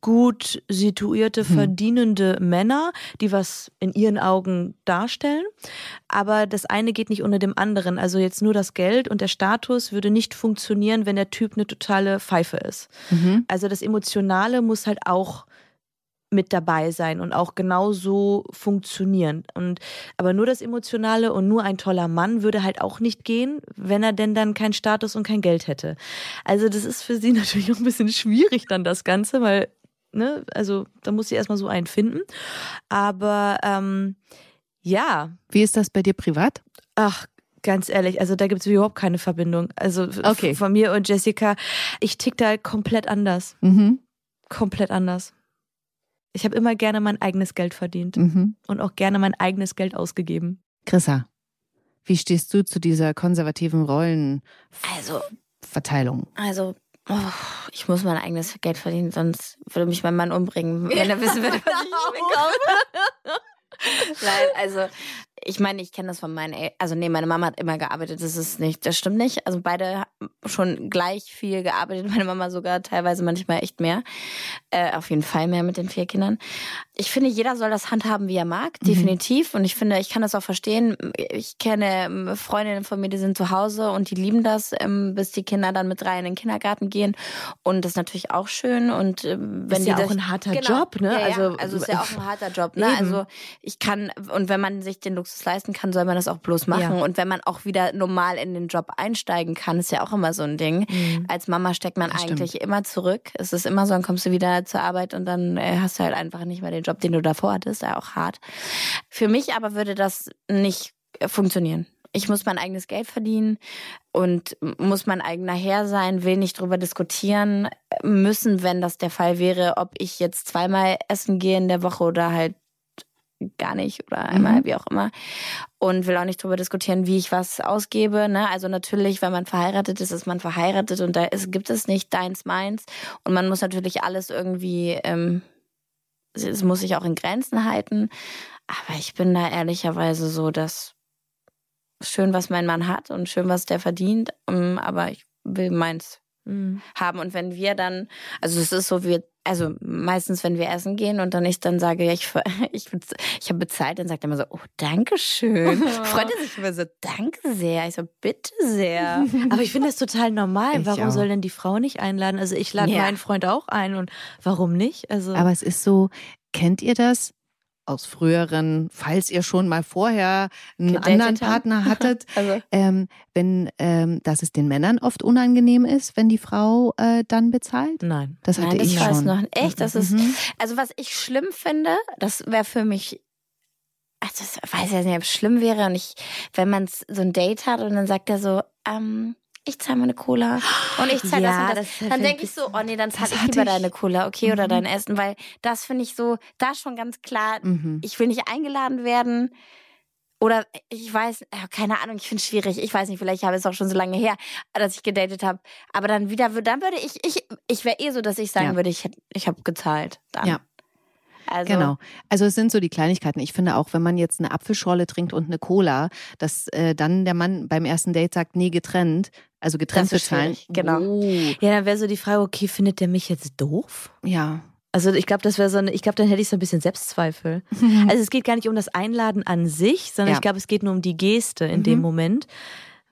gut situierte, Hm. verdienende Männer, die was in ihren Augen darstellen. Aber das eine geht nicht ohne dem anderen. Also jetzt nur das Geld und der Status würde nicht funktionieren, wenn der Typ eine totale Pfeife ist. Mhm. Also das Emotionale muss halt auch mit dabei sein und auch genauso funktionieren. Und aber nur das Emotionale und nur ein toller Mann würde halt auch nicht gehen, wenn er denn dann keinen Status und kein Geld hätte. Also das ist für sie natürlich auch ein bisschen schwierig dann das Ganze, weil ne, also da muss sie erstmal so einen finden. Aber ähm, ja, Wie ist das bei dir privat? Ach, ganz ehrlich, also da gibt es überhaupt keine Verbindung. Also Okay. von mir und Jessica, ich tick da komplett anders. Mhm. Komplett anders. Ich habe immer gerne mein eigenes Geld verdient Mhm. und auch gerne mein eigenes Geld ausgegeben. Chrissa, wie stehst du zu dieser konservativen Also, Rollenverteilung? also, oh, ich muss mein eigenes Geld verdienen, sonst würde mich mein Mann umbringen, wenn er wissen würde, was ich bekomme. Nein, also ich meine, ich kenne das von meinen El Also nee, meine Mama hat immer gearbeitet, das ist nicht, das stimmt nicht. Also beide haben schon gleich viel gearbeitet, meine Mama sogar teilweise manchmal echt mehr. Äh, auf jeden Fall mehr mit den vier Kindern. Ich finde, jeder soll das handhaben, wie er mag, definitiv. Und ich finde, ich kann das auch verstehen. Ich kenne ähm, Freundinnen von mir, die sind zu Hause und die lieben das, ähm, bis die Kinder dann mit drei in den Kindergarten gehen. Und das ist natürlich auch schön. Und ähm, wenn Ist die ja das, auch ein harter genau. Job, ne? Ja, ja. Also- Also, ist ja auch ein harter Job, ne? Eben. Also ich kann, und wenn man sich den Luxus leisten kann, soll man das auch bloß machen. Ja. Und wenn man auch wieder normal in den Job einsteigen kann, ist ja auch immer so ein Ding. Mhm. Als Mama steckt man Das stimmt. eigentlich immer zurück. Es ist immer so, dann kommst du wieder zur Arbeit und dann äh, hast du halt einfach nicht mehr den Job, den du davor hattest. Ja, auch hart. Für mich aber würde das nicht äh, funktionieren. Ich muss mein eigenes Geld verdienen und muss mein eigener Herr sein, will nicht drüber diskutieren müssen, wenn das der Fall wäre, ob ich jetzt zweimal essen gehe in der Woche oder halt gar nicht oder einmal, Mhm. wie auch immer. Und will auch nicht drüber diskutieren, wie ich was ausgebe. Ne? Also natürlich, wenn man verheiratet ist, ist man verheiratet und da ist, gibt es nicht deins, meins. Und man muss natürlich alles irgendwie, ähm, es muss sich auch in Grenzen halten. Aber ich bin da ehrlicherweise so, dass schön, was mein Mann hat und schön, was der verdient. ähm, Aber ich will meins Mhm. haben. Und wenn wir dann, also es ist so, wir, also meistens, wenn wir essen gehen und dann ich dann sage, ja, ich, ich, ich habe bezahlt, dann sagt er immer so, oh, danke schön. Freut er sich immer so, danke sehr. Ich so, bitte sehr. Aber ich finde das total normal. Ich warum auch. soll denn die Frau nicht einladen? Also ich lade Ja. meinen Freund auch ein und warum nicht? Also Aber es ist so, kennt ihr das? Aus früheren, falls ihr schon mal vorher einen Gedatet anderen haben? Partner hattet, Also, ähm, wenn, ähm, dass es den Männern oft unangenehm ist, wenn die Frau äh, dann bezahlt? nein. Das hatte nein, das ich weiß schon. noch. Echt, das ist, Mhm. also was ich schlimm finde, das wäre für mich, also das weiß jetzt nicht, ob es schlimm wäre und ich, wenn man so ein Date hat und dann sagt er so, ähm, ich zahle mal eine Cola und ich zahle Ja, das und das. das dann denke ich so, oh nee, dann zahle ich lieber ich. deine Cola, okay, oder Mhm. dein Essen, weil das finde ich so, da schon ganz klar, Mhm. ich will nicht eingeladen werden. Oder ich weiß, äh, keine Ahnung, ich finde es schwierig. Ich weiß nicht, vielleicht habe ich es auch schon so lange her, dass ich gedatet habe. Aber dann wieder, dann würde ich, ich, ich wäre eh so, dass ich sagen Ja. würde, ich, ich habe gezahlt. Dann. Ja. Also, Genau. Also es sind so die Kleinigkeiten. Ich finde auch, wenn man jetzt eine Apfelschorle trinkt und eine Cola, dass äh, dann der Mann beim ersten Date sagt, nee, getrennt. Also getrennt bezahlen. genau. Oh, Ja, dann wäre so die Frage, okay, findet der mich jetzt doof? ja. Also ich glaube, das wäre so eine, ich glaube, dann hätte ich so ein bisschen Selbstzweifel. Also es geht gar nicht um das Einladen an sich, sondern Ja. ich glaube, es geht nur um die Geste in Mhm. dem Moment.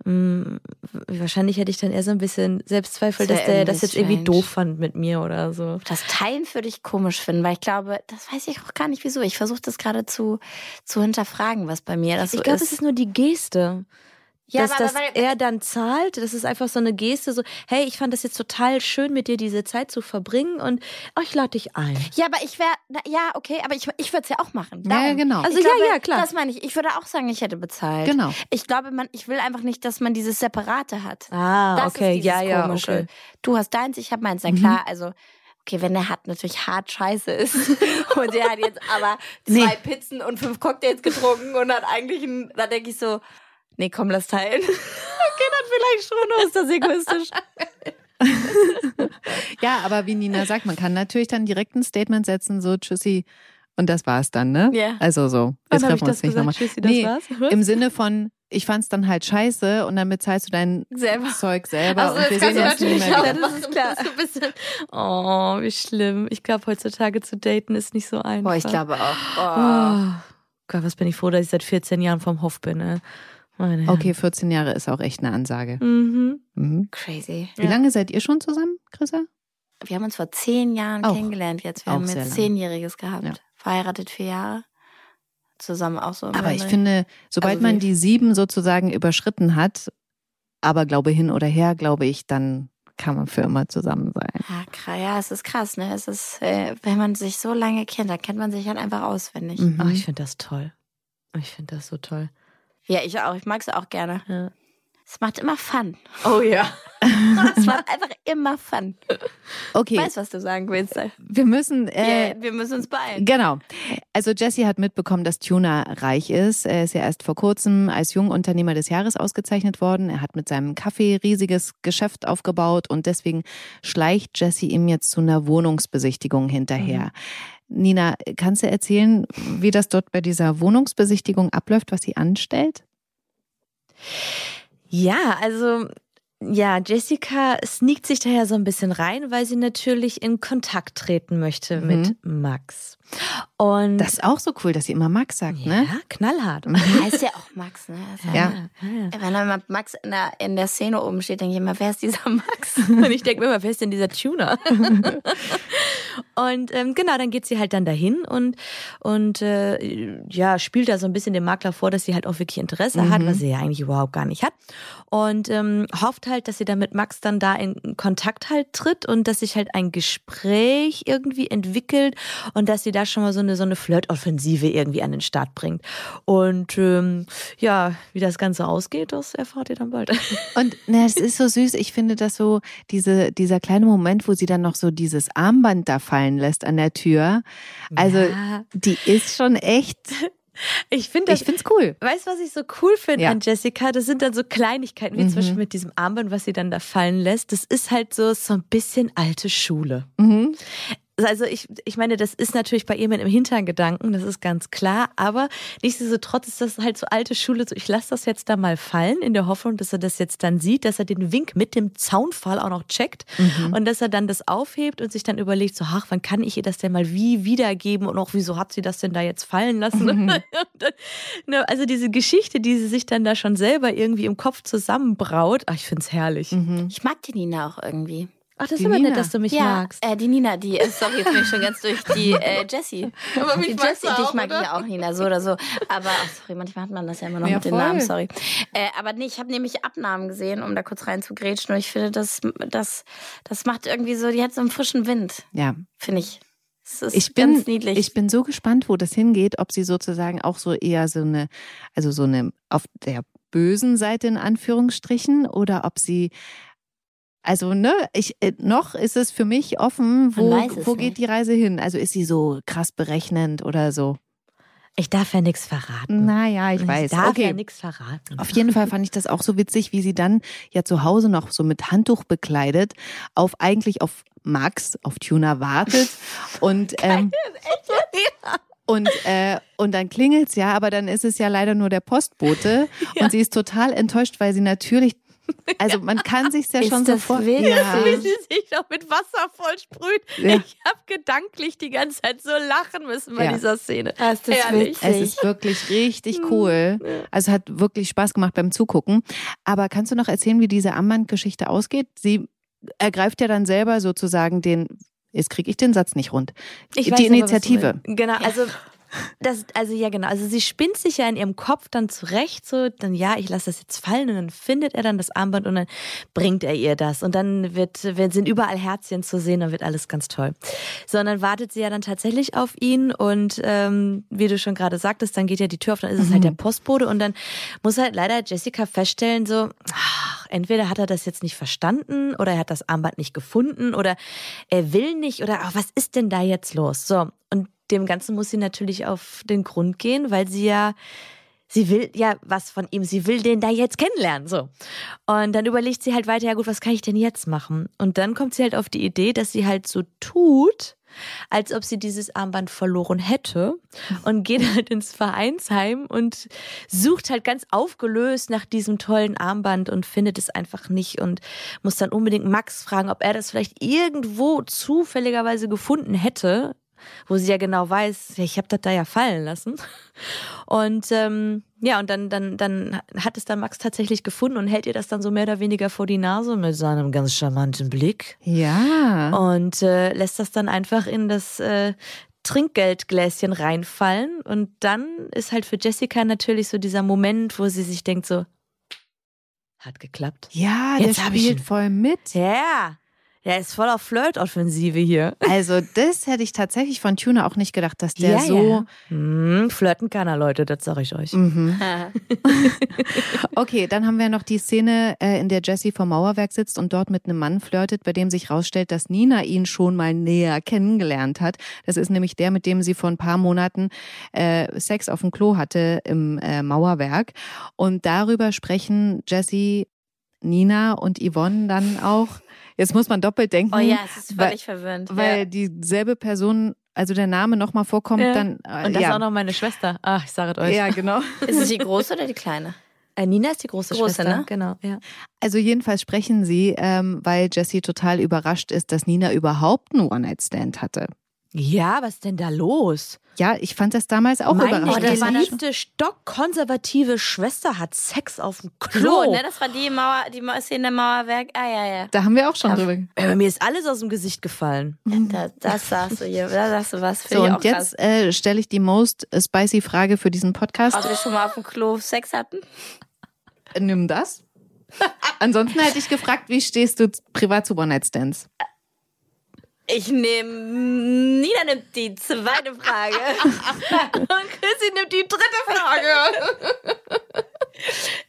Hm, wahrscheinlich hätte ich dann eher so ein bisschen Selbstzweifel, Das dass der das irgendwie jetzt irgendwie strange. doof fand mit mir oder so. Das Teilen würde ich komisch finden, weil ich glaube, das weiß ich auch gar nicht wieso. Ich versuche das gerade zu, zu hinterfragen, was bei mir das so ich glaube, ist. es ist nur die Geste. Ja, dass, aber- dass weil- er dann zahlt, das ist einfach so eine Geste, so, hey, ich fand das jetzt total schön, mit dir diese Zeit zu verbringen und oh, ich lade dich ein. ja, aber ich wäre, ja, okay, aber ich, ich würde es ja auch machen. Ja, ja, Darum. genau. Also ich ja, glaube, ja, klar. Das meine ich. Ich würde auch sagen, ich hätte bezahlt. Genau. Ich glaube, man, ich will einfach nicht, dass man dieses Separate hat. Ah, Das okay, ja, ja, Komische. okay. Du hast deins, ich habe meins. Na Mhm. klar, also okay, wenn der hat natürlich hart scheiße ist und der hat jetzt aber Nee. zwei Pizzen und fünf Cocktails getrunken und hat eigentlich ein, da denke ich so, nee, komm, lass teilen. okay, dann vielleicht schon, ist das egoistisch. Ja, aber wie Nina sagt, man kann natürlich dann direkt ein Statement setzen, so tschüssi. Und das war's dann, ne? Ja. Also so. Jetzt treffen das uns nicht nochmal. Tschüssi, das war's? Was? Im Sinne von, ich fand's dann halt scheiße und dann bezahlst du dein Selber. Zeug selber Also, und wir das sehen uns natürlich mehr auch. Das ist klar. So ein bisschen, oh, wie schlimm. Ich glaube, heutzutage zu daten ist nicht so einfach. Boah, ich glaube auch. Oh. Oh. Gott, was bin ich froh, dass ich seit 14 Jahren vom Hof bin. Ne? Okay, 14 Jahre ist auch echt eine Ansage. Mhm. Mhm. Crazy. Wie lange seid ihr schon zusammen, Chrissa? Wir haben uns vor zehn Jahren Auch. kennengelernt jetzt. Wir Auch haben jetzt zehnjähriges gehabt. Ja. Verheiratet vier Jahre. Zusammen auch so. Aber ich finde, sobald Also man die sieben sozusagen überschritten hat, aber glaube hin oder her, glaube ich, dann kann man für immer zusammen sein. Ja, krass, ja, es ist krass, ne? Es ist, äh, wenn man sich so lange kennt, dann kennt man sich halt einfach auswendig. Mhm. Oh, ich finde das toll. Ich finde das so toll. Ja, ich auch. Ich mag es auch gerne. Ja. Es macht immer Fun. Oh ja. Es macht einfach immer Fun. Okay, Ich weiß, was du sagen willst. wir müssen. Äh, Ja, wir müssen uns beeilen. Genau. Also Jesse hat mitbekommen, dass Tuna reich ist. Er ist ja erst vor kurzem als Jungunternehmer des Jahres ausgezeichnet worden. Er hat mit seinem Kaffee riesiges Geschäft aufgebaut und deswegen schleicht Jesse ihm jetzt zu einer Wohnungsbesichtigung hinterher. Nina, kannst du erzählen, wie das dort bei dieser Wohnungsbesichtigung abläuft, was sie anstellt? Ja, also ja, Jessica sneakt sich daher so ein bisschen rein, weil sie natürlich in Kontakt treten möchte Mhm. mit Max. Und Das ist auch so cool, dass sie immer Max sagt, ja, ne? knallhart. Heißt ja auch Max, ne? Also, Ja. ja. Wenn dann Max in der, in der Szene oben steht, denke ich immer, wer ist dieser Max? Und ich denke mir immer, wer ist denn dieser Tuner? und ähm, genau, dann geht sie halt dann dahin und, und äh, ja, spielt da so ein bisschen dem Makler vor, dass sie halt auch wirklich Interesse hat, was sie ja eigentlich überhaupt gar nicht hat. Und ähm, hofft halt, dass sie dann mit Max dann da in Kontakt halt tritt und dass sich halt ein Gespräch irgendwie entwickelt und dass sie da schon mal so eine, so eine Flirtoffensive irgendwie an den Start bringt. Und ähm, ja, wie das Ganze ausgeht, das erfahrt ihr dann bald. Und ne, es ist so süß. Ich finde das so, diese, dieser kleine Moment, wo sie dann noch so dieses Armband da fallen lässt an der Tür. Also, Ja. die ist schon echt, Ich finde das ich find's cool. Weißt du, was ich so cool finde Ja. an Jessica? Das sind dann so Kleinigkeiten, wie Mhm. zum Beispiel mit diesem Armband, was sie dann da fallen lässt. Das ist halt so, so ein bisschen alte Schule. Mhm. Also ich, ich meine, das ist natürlich bei ihr mit im Hintergedanken, das ist ganz klar, aber nichtsdestotrotz ist das halt so alte Schule, so ich lasse das jetzt da mal fallen, in der Hoffnung, dass er das jetzt dann sieht, dass er den Wink mit dem Zaunfall auch noch checkt Mhm. und dass er dann das aufhebt und sich dann überlegt, so, ach, wann kann ich ihr das denn mal wie wiedergeben und auch wieso hat sie das denn da jetzt fallen lassen? Mhm. Ne, also diese Geschichte, die sie sich dann da schon selber irgendwie im Kopf zusammenbraut, ach, ich find's herrlich. Mhm. Ich mag die Nina auch irgendwie. Ach, das Die ist aber Nina. nett, dass du mich ja, magst. Äh, die Nina, die, äh, sorry, jetzt bin ich schon ganz durch, die äh, Jessie. Aber mich die Jessie, dich auch, mag oder? ich ja auch, Nina, so oder so. Aber, ach, sorry, manchmal hat man das ja immer noch Ja, mit den voll. Namen, sorry. Äh, aber nee, ich habe nämlich Abnahmen gesehen, um da kurz rein zu grätschen. Und ich finde, das, das, das macht irgendwie so, die hat so einen frischen Wind, Ja. finde ich. Das ist Ich bin, ganz niedlich. ich bin so gespannt, wo das hingeht, ob sie sozusagen auch so eher so eine, also so eine auf der bösen Seite in Anführungsstrichen oder ob sie also ne, ich äh, noch ist es für mich offen, wo wo nicht. geht die Reise hin? Also ist sie so krass berechnend oder so? Ich darf ja nichts verraten. Naja, ich weiß. Ich darf okay. ja nichts verraten. Auf jeden Fall fand ich das auch so witzig, wie sie dann ja zu Hause noch so mit Handtuch bekleidet auf eigentlich auf Max, auf Tuna wartet und ähm, und äh, und dann klingelt's ja, aber dann ist es ja leider nur der Postbote und sie ist total enttäuscht, weil sie natürlich also man kann sich's ja Ist schon so vorstellen. Ja. Wie sie sich noch mit Wasser voll sprüht. Ja. Ich habe gedanklich die ganze Zeit so lachen müssen bei Ja. dieser Szene. Ah, ist das witzig. Es ist wirklich richtig cool. Also hat wirklich Spaß gemacht beim Zugucken. Aber kannst du noch erzählen, wie diese Armbandgeschichte ausgeht? Sie ergreift ja dann selber sozusagen den, jetzt kriege ich den Satz nicht rund, Ich die aber, Initiative. Genau, also das, also ja genau, also sie spinnt sich ja in ihrem Kopf dann zurecht, so dann ja, ich lasse das jetzt fallen und dann findet er dann das Armband und dann bringt er ihr das und dann wird, sind überall Herzchen zu sehen und wird alles ganz toll. So und dann wartet sie ja dann tatsächlich auf ihn und ähm, wie du schon gerade sagtest, dann geht ja die Tür auf, dann ist es halt der Postbote und dann muss halt leider Jessica feststellen so, ach, entweder hat er das jetzt nicht verstanden oder er hat das Armband nicht gefunden oder er will nicht oder ach, was ist denn da jetzt los? So und dem Ganzen muss sie natürlich auf den Grund gehen, weil sie ja sie will ja was von ihm, sie will den da jetzt kennenlernen, so. Und dann überlegt sie halt weiter, ja gut, was kann ich denn jetzt machen? Und dann kommt sie halt auf die Idee, dass sie halt so tut, als ob sie dieses Armband verloren hätte und geht halt ins Vereinsheim und sucht halt ganz aufgelöst nach diesem tollen Armband und findet es einfach nicht und muss dann unbedingt Max fragen, ob er das vielleicht irgendwo zufälligerweise gefunden hätte, wo sie ja genau weiß, ich habe das da ja fallen lassen. Und ähm, ja, und dann, dann, dann hat es dann Max tatsächlich gefunden und hält ihr das dann so mehr oder weniger vor die Nase mit seinem ganz charmanten Blick. Ja. Und äh, lässt das dann einfach in das äh, Trinkgeldgläschen reinfallen. Und dann ist halt für Jessica natürlich so dieser Moment, wo sie sich denkt so, hat geklappt. Ja, Jetzt der spielt voll mit. Ja, der ist voll auf Flirt-Offensive hier. Also, das hätte ich tatsächlich von Tuna auch nicht gedacht, dass der Ja, so. ja. Hm, flirten kann er, Leute, das sag ich euch. Mhm. Okay, dann haben wir noch die Szene, äh, in der Jessie vom Mauerwerk sitzt und dort mit einem Mann flirtet, bei dem sich rausstellt, dass Nina ihn schon mal näher kennengelernt hat. Das ist nämlich der, mit dem sie vor ein paar Monaten äh, Sex auf dem Klo hatte im äh, Mauerwerk. Und darüber sprechen Jessie, Nina und Yvonne dann auch. Jetzt muss man doppelt denken. Oh ja, es ist weil, völlig verwirrend. weil ja. dieselbe Person, also der Name nochmal vorkommt, Ja. dann. Äh, Und das ja. ist auch noch meine Schwester. Ach, ich sage es euch. Ja, genau. Ist es die große oder die kleine? Äh, Nina ist die große, Große, Schwester. ne? Genau, ja. Also jedenfalls sprechen sie, ähm, weil Jessie total überrascht ist, dass Nina überhaupt einen One-Night-Stand hatte. Ja, was ist denn da los? Ja, ich fand das damals auch Meine überraschend. das- geliebte, stockkonservative Schwester hat Sex auf dem Klo, Klo. ne? Das war die Mauer, die Szene im Mauerwerk. Ah, ja, ja. Da haben wir auch schon Ja. drüber. Äh, mir ist alles aus dem Gesicht gefallen. Da, das sagst du hier. Da sagst du was. So, ich auch und jetzt äh, stelle ich die most spicy Frage für diesen Podcast. Ob wir schon mal auf dem Klo Sex hatten? Nimm das. Ansonsten hätte ich gefragt, wie stehst du privat zu One-Night-Stands? Ich nehme. Nina nimmt die zweite Frage. Und Chrissy nimmt die dritte Frage.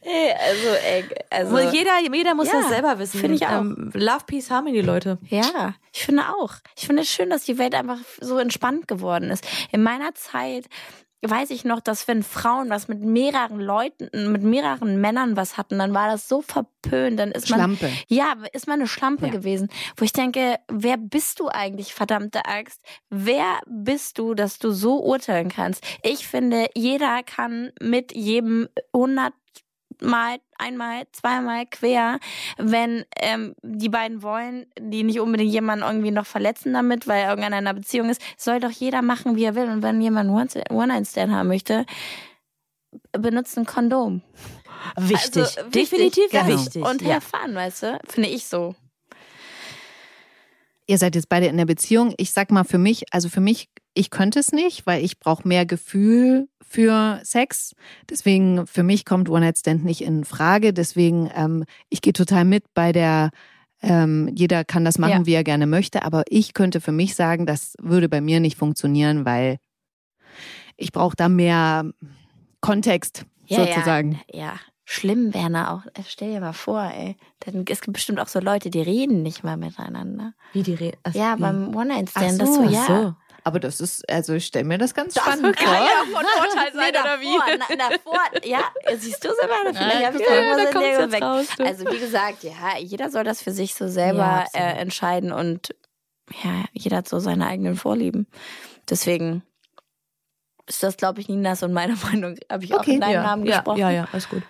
Ey, also, ey, also. Jeder, jeder muss Ja, das selber wissen. finde ich auch. Ähm, Love, Peace, Harmony, Leute. Ja, ich finde auch. Ich finde es schön, dass die Welt einfach so entspannt geworden ist. In meiner Zeit weiß ich noch, dass wenn Frauen was mit mehreren Leuten, mit mehreren Männern was hatten, dann war das so verpönt. Dann ist man Schlampe. Ja, ist man eine Schlampe Ja. gewesen. Wo ich denke, wer bist du eigentlich, verdammte Axt? Wer bist du, dass du so urteilen kannst? Ich finde, jeder kann mit jedem 100 Mal, einmal, zweimal quer, wenn ähm, die beiden wollen, die nicht unbedingt jemanden irgendwie noch verletzen damit, weil er irgendeiner in einer Beziehung ist, soll doch jeder machen, wie er will. Und wenn jemand einen One-Night-Stand haben möchte, benutzt ein Kondom. Wichtig. Also, wichtig, Definitiv genau. wichtig. Und ja. have fun, weißt du? Finde ich so. Ihr seid jetzt beide in der Beziehung. Ich sag mal für mich, also für mich, ich könnte es nicht, weil ich brauche mehr Gefühl für Sex. Deswegen, für mich kommt One-Night-Stand nicht in Frage. Deswegen, ähm, ich gehe total mit bei der, ähm, jeder kann das machen, Ja. wie er gerne möchte. Aber ich könnte für mich sagen, das würde bei mir nicht funktionieren, weil ich brauche da mehr Kontext, sozusagen. Ja, ja. Schlimm, Werner, auch. Äh, Stell dir mal vor, ey. Denn es gibt bestimmt auch so Leute, die reden nicht mal miteinander. Wie die Rede. Ach, Ja, beim One-Night-Stand, das so, so, ach ja. so. Aber das ist, also ich stelle mir das ganz Das spannend kann vor. ja von Vorteil sein, oder wie? Na, davor, ja, siehst du selber, vielleicht Ja, hab ich guck mal, irgendwas da in weg. raus. Also wie gesagt, ja, jeder soll das für sich so Ja, selber absolut. äh, entscheiden und ja, jeder hat so seine eigenen Vorlieben. Deswegen ist das, glaube ich, Ninas und meine Meinung. Habe ich auch Okay. in deinem ja, Namen ja, gesprochen. ja, ja, alles gut.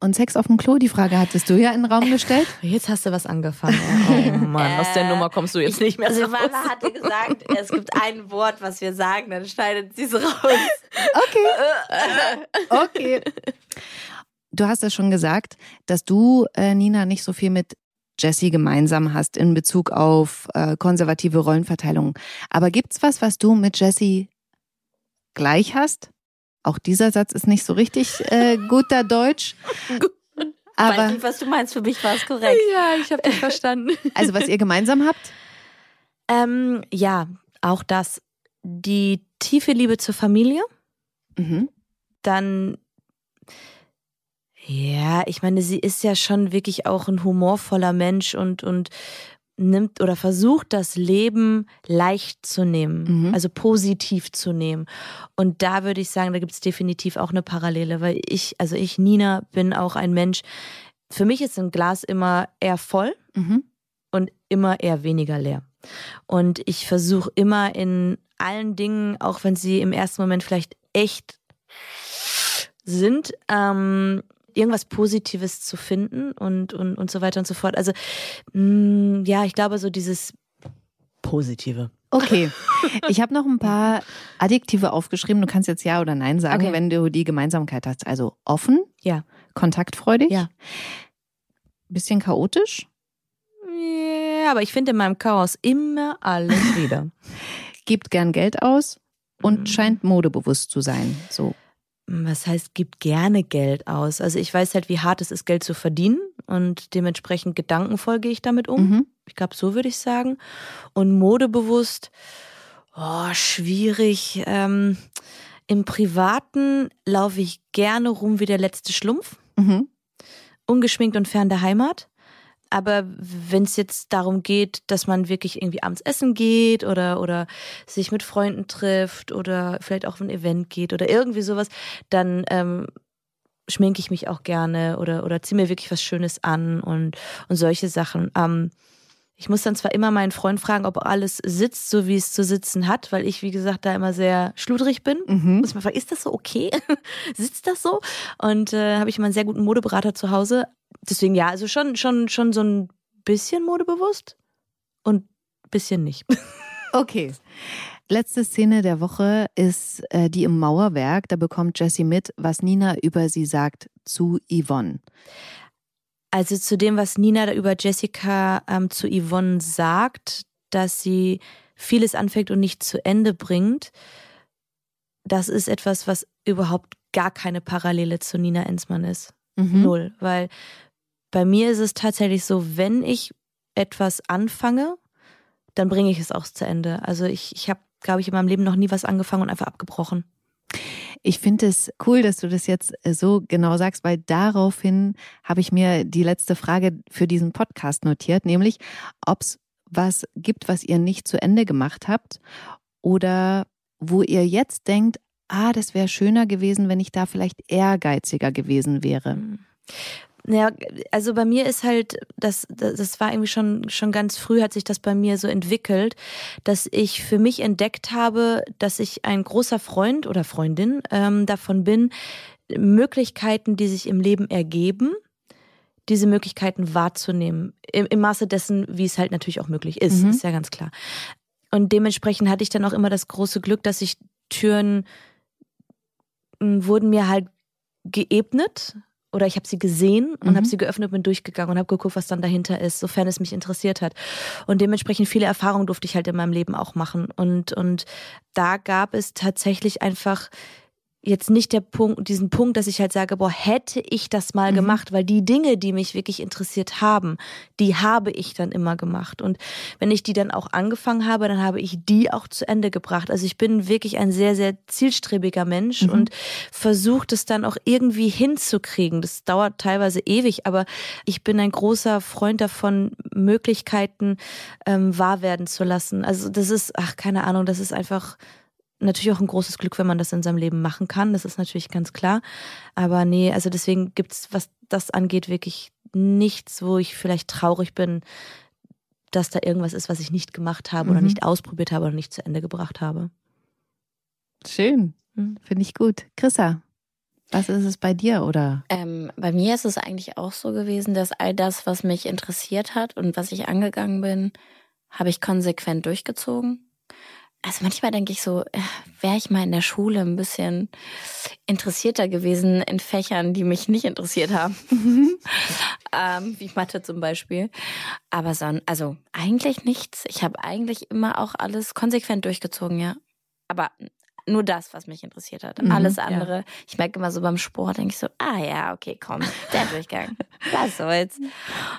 Und Sex auf dem Klo, die Frage hattest du ja in den Raum gestellt. Jetzt hast du was angefangen. Oh Mann, aus der Äh, Nummer kommst du jetzt nicht mehr Silvana raus. hatte gesagt, es gibt ein Wort, was wir sagen, dann schneidet sie es raus. Okay. Okay. Du hast ja schon gesagt, dass du, äh, Nina, nicht so viel mit Jessie gemeinsam hast in Bezug auf äh, konservative Rollenverteilung. Aber gibt's was, was du mit Jessie gleich hast? Auch dieser Satz ist nicht so richtig äh, guter Deutsch. Weiß Aber nicht, was du meinst, für mich war es korrekt. Ja, ich habe dich verstanden. also was ihr gemeinsam habt? Ähm, ja, auch das. Die tiefe Liebe zur Familie. Mhm. Dann, ja, ich meine, sie ist ja schon wirklich auch ein humorvoller Mensch und, und nimmt oder versucht das Leben leicht zu nehmen, Mhm. also positiv zu nehmen. Und da würde ich sagen, da gibt es definitiv auch eine Parallele, weil ich, also ich, Nina, bin auch ein Mensch. Für mich ist ein Glas immer eher voll Mhm. und immer eher weniger leer. Und ich versuche immer in allen Dingen, auch wenn sie im ersten Moment vielleicht echt sind, ähm, irgendwas Positives zu finden und, und, und so weiter und so fort. Also, mh, ja, ich glaube, so dieses Positive. Okay. Ich habe noch ein paar Adjektive aufgeschrieben. Du kannst jetzt Ja oder Nein sagen, Okay. wenn du die Gemeinsamkeit hast. Also offen, Ja. kontaktfreudig, Ja. bisschen chaotisch, Ja, aber ich finde in meinem Chaos immer alles wieder. gibt gern Geld aus und Mhm. scheint modebewusst zu sein. So. Was heißt, gibt gerne Geld aus? Also ich weiß halt, wie hart es ist, Geld zu verdienen und dementsprechend gedankenvoll gehe ich damit um. Mhm. Ich glaube, so würde ich sagen. Und modebewusst, oh, schwierig. Ähm, Im Privaten laufe ich gerne rum wie der letzte Schlumpf, Mhm. ungeschminkt und fern der Heimat. Aber wenn es jetzt darum geht, dass man wirklich irgendwie abends essen geht oder, oder sich mit Freunden trifft oder vielleicht auch auf ein Event geht oder irgendwie sowas, dann ähm, schminke ich mich auch gerne oder, oder ziehe mir wirklich was Schönes an und, und solche Sachen. Ähm, ich muss dann zwar immer meinen Freund fragen, ob alles sitzt, so wie es zu sitzen hat, weil ich, wie gesagt, da immer sehr schludrig bin. Mhm. Muss ich mal fragen, ist das so okay? Sitzt das so? Und äh, habe ich immer einen sehr guten Modeberater zu Hause. Deswegen ja, also schon, schon, schon so ein bisschen modebewusst und ein bisschen nicht. Okay. Letzte Szene der Woche ist äh, die im Mauerwerk. Da bekommt Jessie mit, was Nina über sie sagt zu Yvonne. Also zu dem, was Nina da über Jessica ähm, zu Yvonne sagt, dass sie vieles anfängt und nicht zu Ende bringt, das ist etwas, was überhaupt gar keine Parallele zu Nina Ensmann ist. Mhm. Null. Weil bei mir ist es tatsächlich so, wenn ich etwas anfange, dann bringe ich es auch zu Ende. Also ich, ich habe, glaube ich, in meinem Leben noch nie was angefangen und einfach abgebrochen. Ich finde es cool, dass du das jetzt äh, so genau sagst, weil daraufhin habe ich mir die letzte Frage für diesen Podcast notiert, nämlich ob es was gibt, was ihr nicht zu Ende gemacht habt oder wo ihr jetzt denkt, ah, das wäre schöner gewesen, wenn ich da vielleicht ehrgeiziger gewesen wäre. Naja, also bei mir ist halt, das, das war irgendwie schon, schon ganz früh, hat sich das bei mir so entwickelt, dass ich für mich entdeckt habe, dass ich ein großer Freund oder Freundin ähm, davon bin, Möglichkeiten, die sich im Leben ergeben, diese Möglichkeiten wahrzunehmen. Im, im Maße dessen, wie es halt natürlich auch möglich ist, Mhm. ist ja ganz klar. Und dementsprechend hatte ich dann auch immer das große Glück, dass ich Türen m, wurden mir halt geebnet oder ich habe sie gesehen und Mhm. habe sie geöffnet, bin durchgegangen und habe geguckt, was dann dahinter ist, sofern es mich interessiert hat. Und dementsprechend viele Erfahrungen durfte ich halt in meinem Leben auch machen. Und, und da gab es tatsächlich einfach jetzt nicht der Punkt, diesen Punkt, dass ich halt sage, boah, hätte ich das mal Mhm. gemacht, weil die Dinge, die mich wirklich interessiert haben, die habe ich dann immer gemacht. Und wenn ich die dann auch angefangen habe, dann habe ich die auch zu Ende gebracht. Also ich bin wirklich ein sehr, sehr zielstrebiger Mensch Mhm. und versuche das dann auch irgendwie hinzukriegen. Das dauert teilweise ewig, aber ich bin ein großer Freund davon, Möglichkeiten ähm, wahr werden zu lassen. Also das ist, ach, keine Ahnung, das ist einfach natürlich auch ein großes Glück, wenn man das in seinem Leben machen kann. Das ist natürlich ganz klar. Aber nee, also deswegen gibt's, was das angeht, wirklich nichts, wo ich vielleicht traurig bin, dass da irgendwas ist, was ich nicht gemacht habe oder Mhm. nicht ausprobiert habe oder nicht zu Ende gebracht habe. Schön. Mhm. Finde ich gut. Chrissa, was ist es bei dir oder? Ähm, bei mir ist es eigentlich auch so gewesen, dass all das, was mich interessiert hat und was ich angegangen bin, habe ich konsequent durchgezogen. Also manchmal denke ich so, äh, wäre ich mal in der Schule ein bisschen interessierter gewesen in Fächern, die mich nicht interessiert haben. ähm, wie Mathe zum Beispiel. Aber son also eigentlich nichts. Ich habe eigentlich immer auch alles konsequent durchgezogen, ja. Aber nur das, was mich interessiert hat. Mhm, Alles ja. andere. Ich merke immer so beim Sport, denke ich so, ah ja, okay, komm, der Durchgang. Was soll's.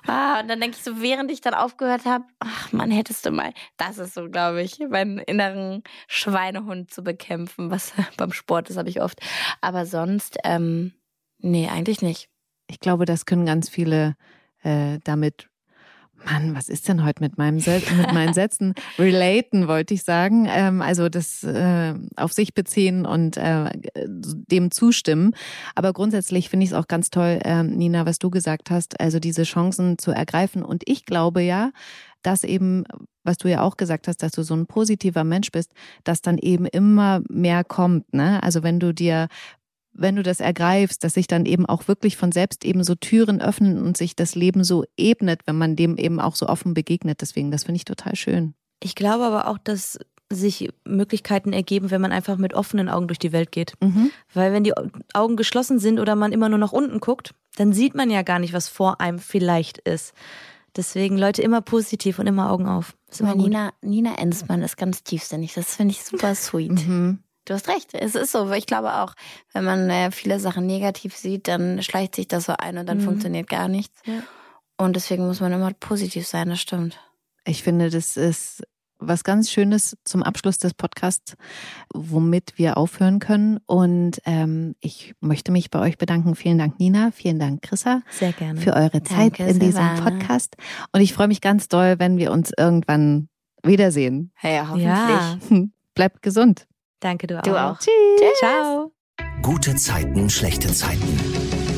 Ah, und dann denke ich so, während ich dann aufgehört habe, ach man, hättest du mal. Das ist so, glaube ich, meinen inneren Schweinehund zu bekämpfen, was beim Sport ist, habe ich oft. Aber sonst, ähm, nee, eigentlich nicht. Ich glaube, das können ganz viele äh, damit Mann, was ist denn heute mit meinem Sel mit meinen Sätzen? Relaten wollte ich sagen. Ähm, also das äh, auf sich beziehen und äh, dem zustimmen. Aber grundsätzlich finde ich es auch ganz toll, äh, Nina, was du gesagt hast, also diese Chancen zu ergreifen. Und ich glaube ja, dass eben, was du ja auch gesagt hast, dass du so ein positiver Mensch bist, dass dann eben immer mehr kommt. Ne? Also wenn du dir wenn du das ergreifst, dass sich dann eben auch wirklich von selbst eben so Türen öffnen und sich das Leben so ebnet, wenn man dem eben auch so offen begegnet. Deswegen, das finde ich total schön. Ich glaube aber auch, dass sich Möglichkeiten ergeben, wenn man einfach mit offenen Augen durch die Welt geht. Mhm. Weil wenn die Augen geschlossen sind oder man immer nur nach unten guckt, dann sieht man ja gar nicht, was vor einem vielleicht ist. Deswegen Leute immer positiv und immer Augen auf. Ist immer Nina, Nina Ensmann ist ganz tiefsinnig. Das finde ich super sweet. Mhm. Du hast recht, es ist so. Ich glaube auch, wenn man äh, viele Sachen negativ sieht, dann schleicht sich das so ein und dann mhm. funktioniert gar nichts. Ja. Und deswegen muss man immer positiv sein, das stimmt. Ich finde, das ist was ganz Schönes zum Abschluss des Podcasts, womit wir aufhören können. Und ähm, ich möchte mich bei euch bedanken. Vielen Dank, Nina. Vielen Dank, Chrissa. Sehr gerne. Für eure Zeit Danke, in diesem Silvana. Podcast. Und ich freue mich ganz doll, wenn wir uns irgendwann wiedersehen. Hey, hoffentlich. Ja. Bleibt gesund. Danke, du auch. Du auch. Tschüss. Ciao. Gute Zeiten, schlechte Zeiten.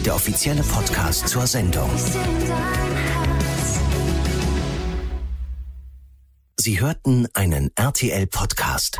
Der offizielle Podcast zur Sendung. Sie hörten einen RTL-Podcast.